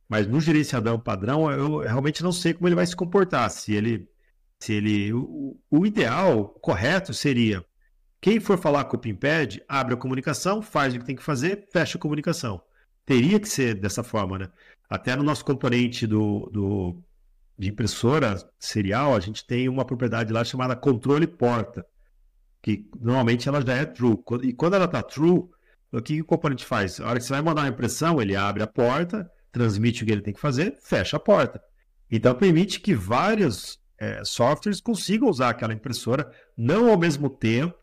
Mas no gerenciador padrão, eu realmente não sei como ele vai se comportar. Se ele, se ele, o, o ideal, correto seria quem for falar com o PinPad, abre a comunicação, faz o que tem que fazer, fecha a comunicação teria que ser dessa forma, né? Até no nosso componente do, do, de impressora serial, a gente tem uma propriedade lá chamada controle porta, que normalmente ela já é true. E quando ela está true, o que o componente faz? A hora que você vai mandar uma impressão, ele abre a porta, transmite o que ele tem que fazer, fecha a porta. Então permite que vários é, softwares consigam usar aquela impressora, não ao mesmo tempo,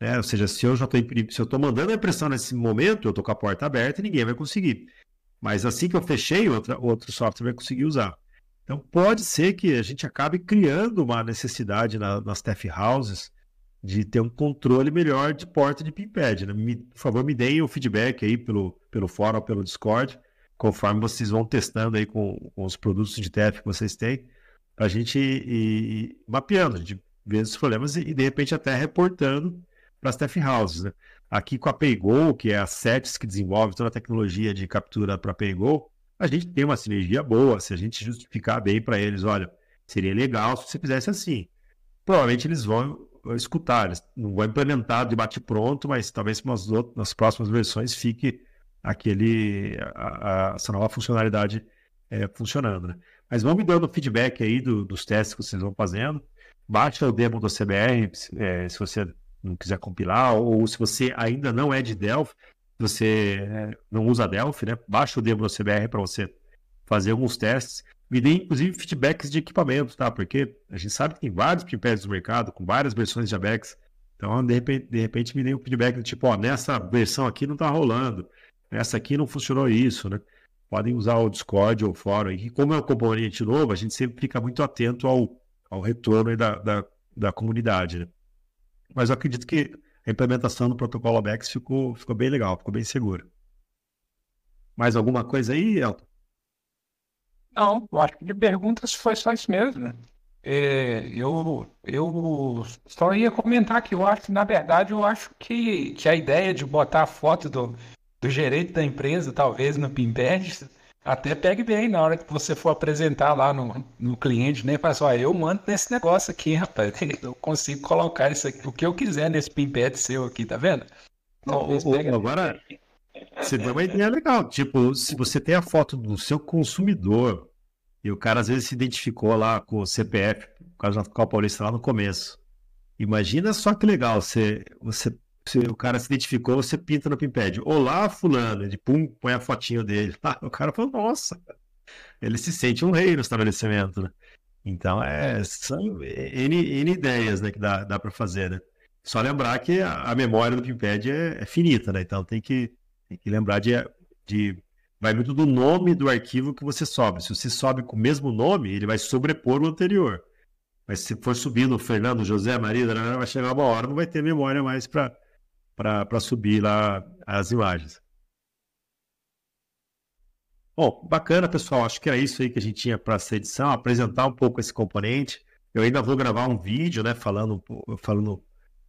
Né? Ou seja, se eu já estou se eu estou mandando a impressão nesse momento, eu estou com a porta aberta e ninguém vai conseguir. Mas assim que eu fechei, outra, outro software vai conseguir usar. Então pode ser que a gente acabe criando uma necessidade na, nas TF houses de ter um controle melhor de porta de pinpad. Né? Me, por favor, me deem o feedback aí pelo, pelo fórum ou pelo Discord, conforme vocês vão testando aí com, com os produtos de TF que vocês têm, para a gente ir, ir, mapeando, a gente ver os problemas e, e de repente até reportando para as TF houses. Né? Aqui com a PayGo, que é a SETS que desenvolve toda a tecnologia de captura para PayGo, a gente tem uma sinergia boa. Se a gente justificar bem para eles, olha, seria legal se você fizesse assim. Provavelmente eles vão escutar, eles não vão implementar de bate pronto, mas talvez nas, outras, nas próximas versões fique aquele a, a, essa nova funcionalidade é, funcionando. Né? Mas vão me dando feedback aí do, dos testes que vocês vão fazendo. Baixa o demo do CBR, é, se você não quiser compilar, ou se você ainda não é de Delphi, você é, não usa Delphi, né? Baixa o demo CBR para você fazer alguns testes. Me dê, inclusive, feedbacks de equipamentos, tá? Porque a gente sabe que tem vários pipettes no mercado, com várias versões de Abex. Então, de repente, de repente me dê um feedback do tipo, ó, nessa versão aqui não tá rolando, nessa aqui não funcionou isso, né? Podem usar o Discord ou o fórum. E como é um componente novo, a gente sempre fica muito atento ao, ao retorno da, da, da comunidade, né? Mas eu acredito que a implementação do protocolo ABEX ficou, ficou bem legal, ficou bem segura. Mais alguma coisa aí, Elton? Não, eu acho que de perguntas foi só isso mesmo. É, eu, eu só ia comentar que eu acho, na verdade, eu acho que, que a ideia de botar a foto do, do gerente da empresa, talvez no Pimped, até pegue bem na hora que você for apresentar lá no, no cliente, né? Fala assim, ó, eu mando nesse negócio aqui, rapaz. Eu consigo colocar isso aqui, o que eu quiser nesse pimpete seu aqui, tá vendo? agora, você deu uma ideia legal. Tipo, se você tem a foto do seu consumidor e o cara às vezes se identificou lá com o CPF, por causa da Copa Paulista lá no começo. Imagina só que legal, você, você se o cara se identificou, você pinta no Pimpad. Olá, fulano. Ele pum, põe a fotinho dele. O cara falou, nossa. Ele se sente um rei no estabelecimento, né? Então, é, são N, N ideias né, que dá, dá para fazer, né? Só lembrar que a, a memória do Pimpad é, é, finita, né? Então tem que, tem que lembrar de, de. Vai muito do nome do arquivo que você sobe. Se você sobe com o mesmo nome, ele vai sobrepor o anterior. Mas se for subindo Fernando, José, Maria, vai chegar uma hora, não vai ter memória mais para para subir lá as imagens. Bom, bacana, pessoal. Acho que era isso aí que a gente tinha para essa edição, apresentar um pouco esse componente. Eu ainda vou gravar um vídeo, né, falando, falando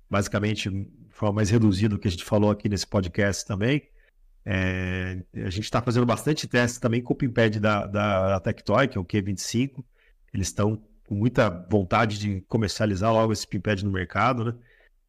basicamente de forma mais reduzida do que a gente falou aqui nesse podcast também. É, a gente está fazendo bastante testes também com o Pimpad da, da, da Tectoy, que é o Q25. Eles estão com muita vontade de comercializar logo esse Pimpad no mercado, né?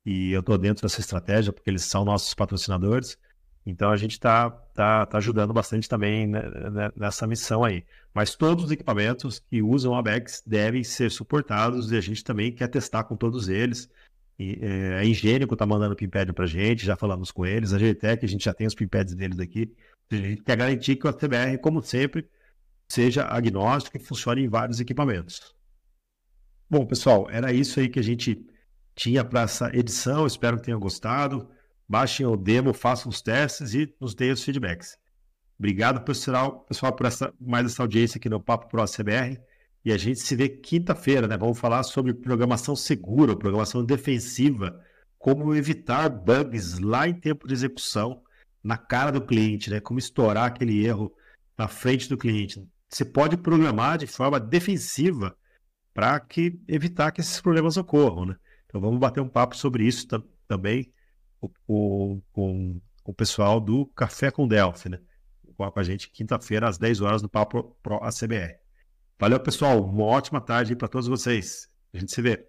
E eu estou dentro dessa estratégia porque eles são nossos patrocinadores. Então a gente está tá, tá ajudando bastante também né, né, nessa missão aí. Mas todos os equipamentos que usam a Abex devem ser suportados e a gente também quer testar com todos eles. E, é, a Ingênico está mandando pimpad para a gente, já falamos com eles. A GTEC, a gente já tem os pimpads deles aqui. A gente quer garantir que o ATBR, como sempre, seja agnóstico e funcione em vários equipamentos. Bom, pessoal, era isso aí que a gente tinha para essa edição. Espero que tenham gostado. Baixem o demo, façam os testes e nos deem os feedbacks. Obrigado, pessoal, pessoal por essa, mais essa audiência aqui no Papo Pro CBR. E a gente se vê quinta-feira, né? Vamos falar sobre programação segura, programação defensiva, como evitar bugs lá em tempo de execução, na cara do cliente, né? Como estourar aquele erro na frente do cliente. Você pode programar de forma defensiva para que evitar que esses problemas ocorram, né? Então vamos bater um papo sobre isso também com, com, com, o pessoal do Café com Delphi, né? Com a gente quinta-feira às 10 horas no Papo Pro ACBR. Valeu, pessoal. Uma ótima tarde para todos vocês. A gente se vê.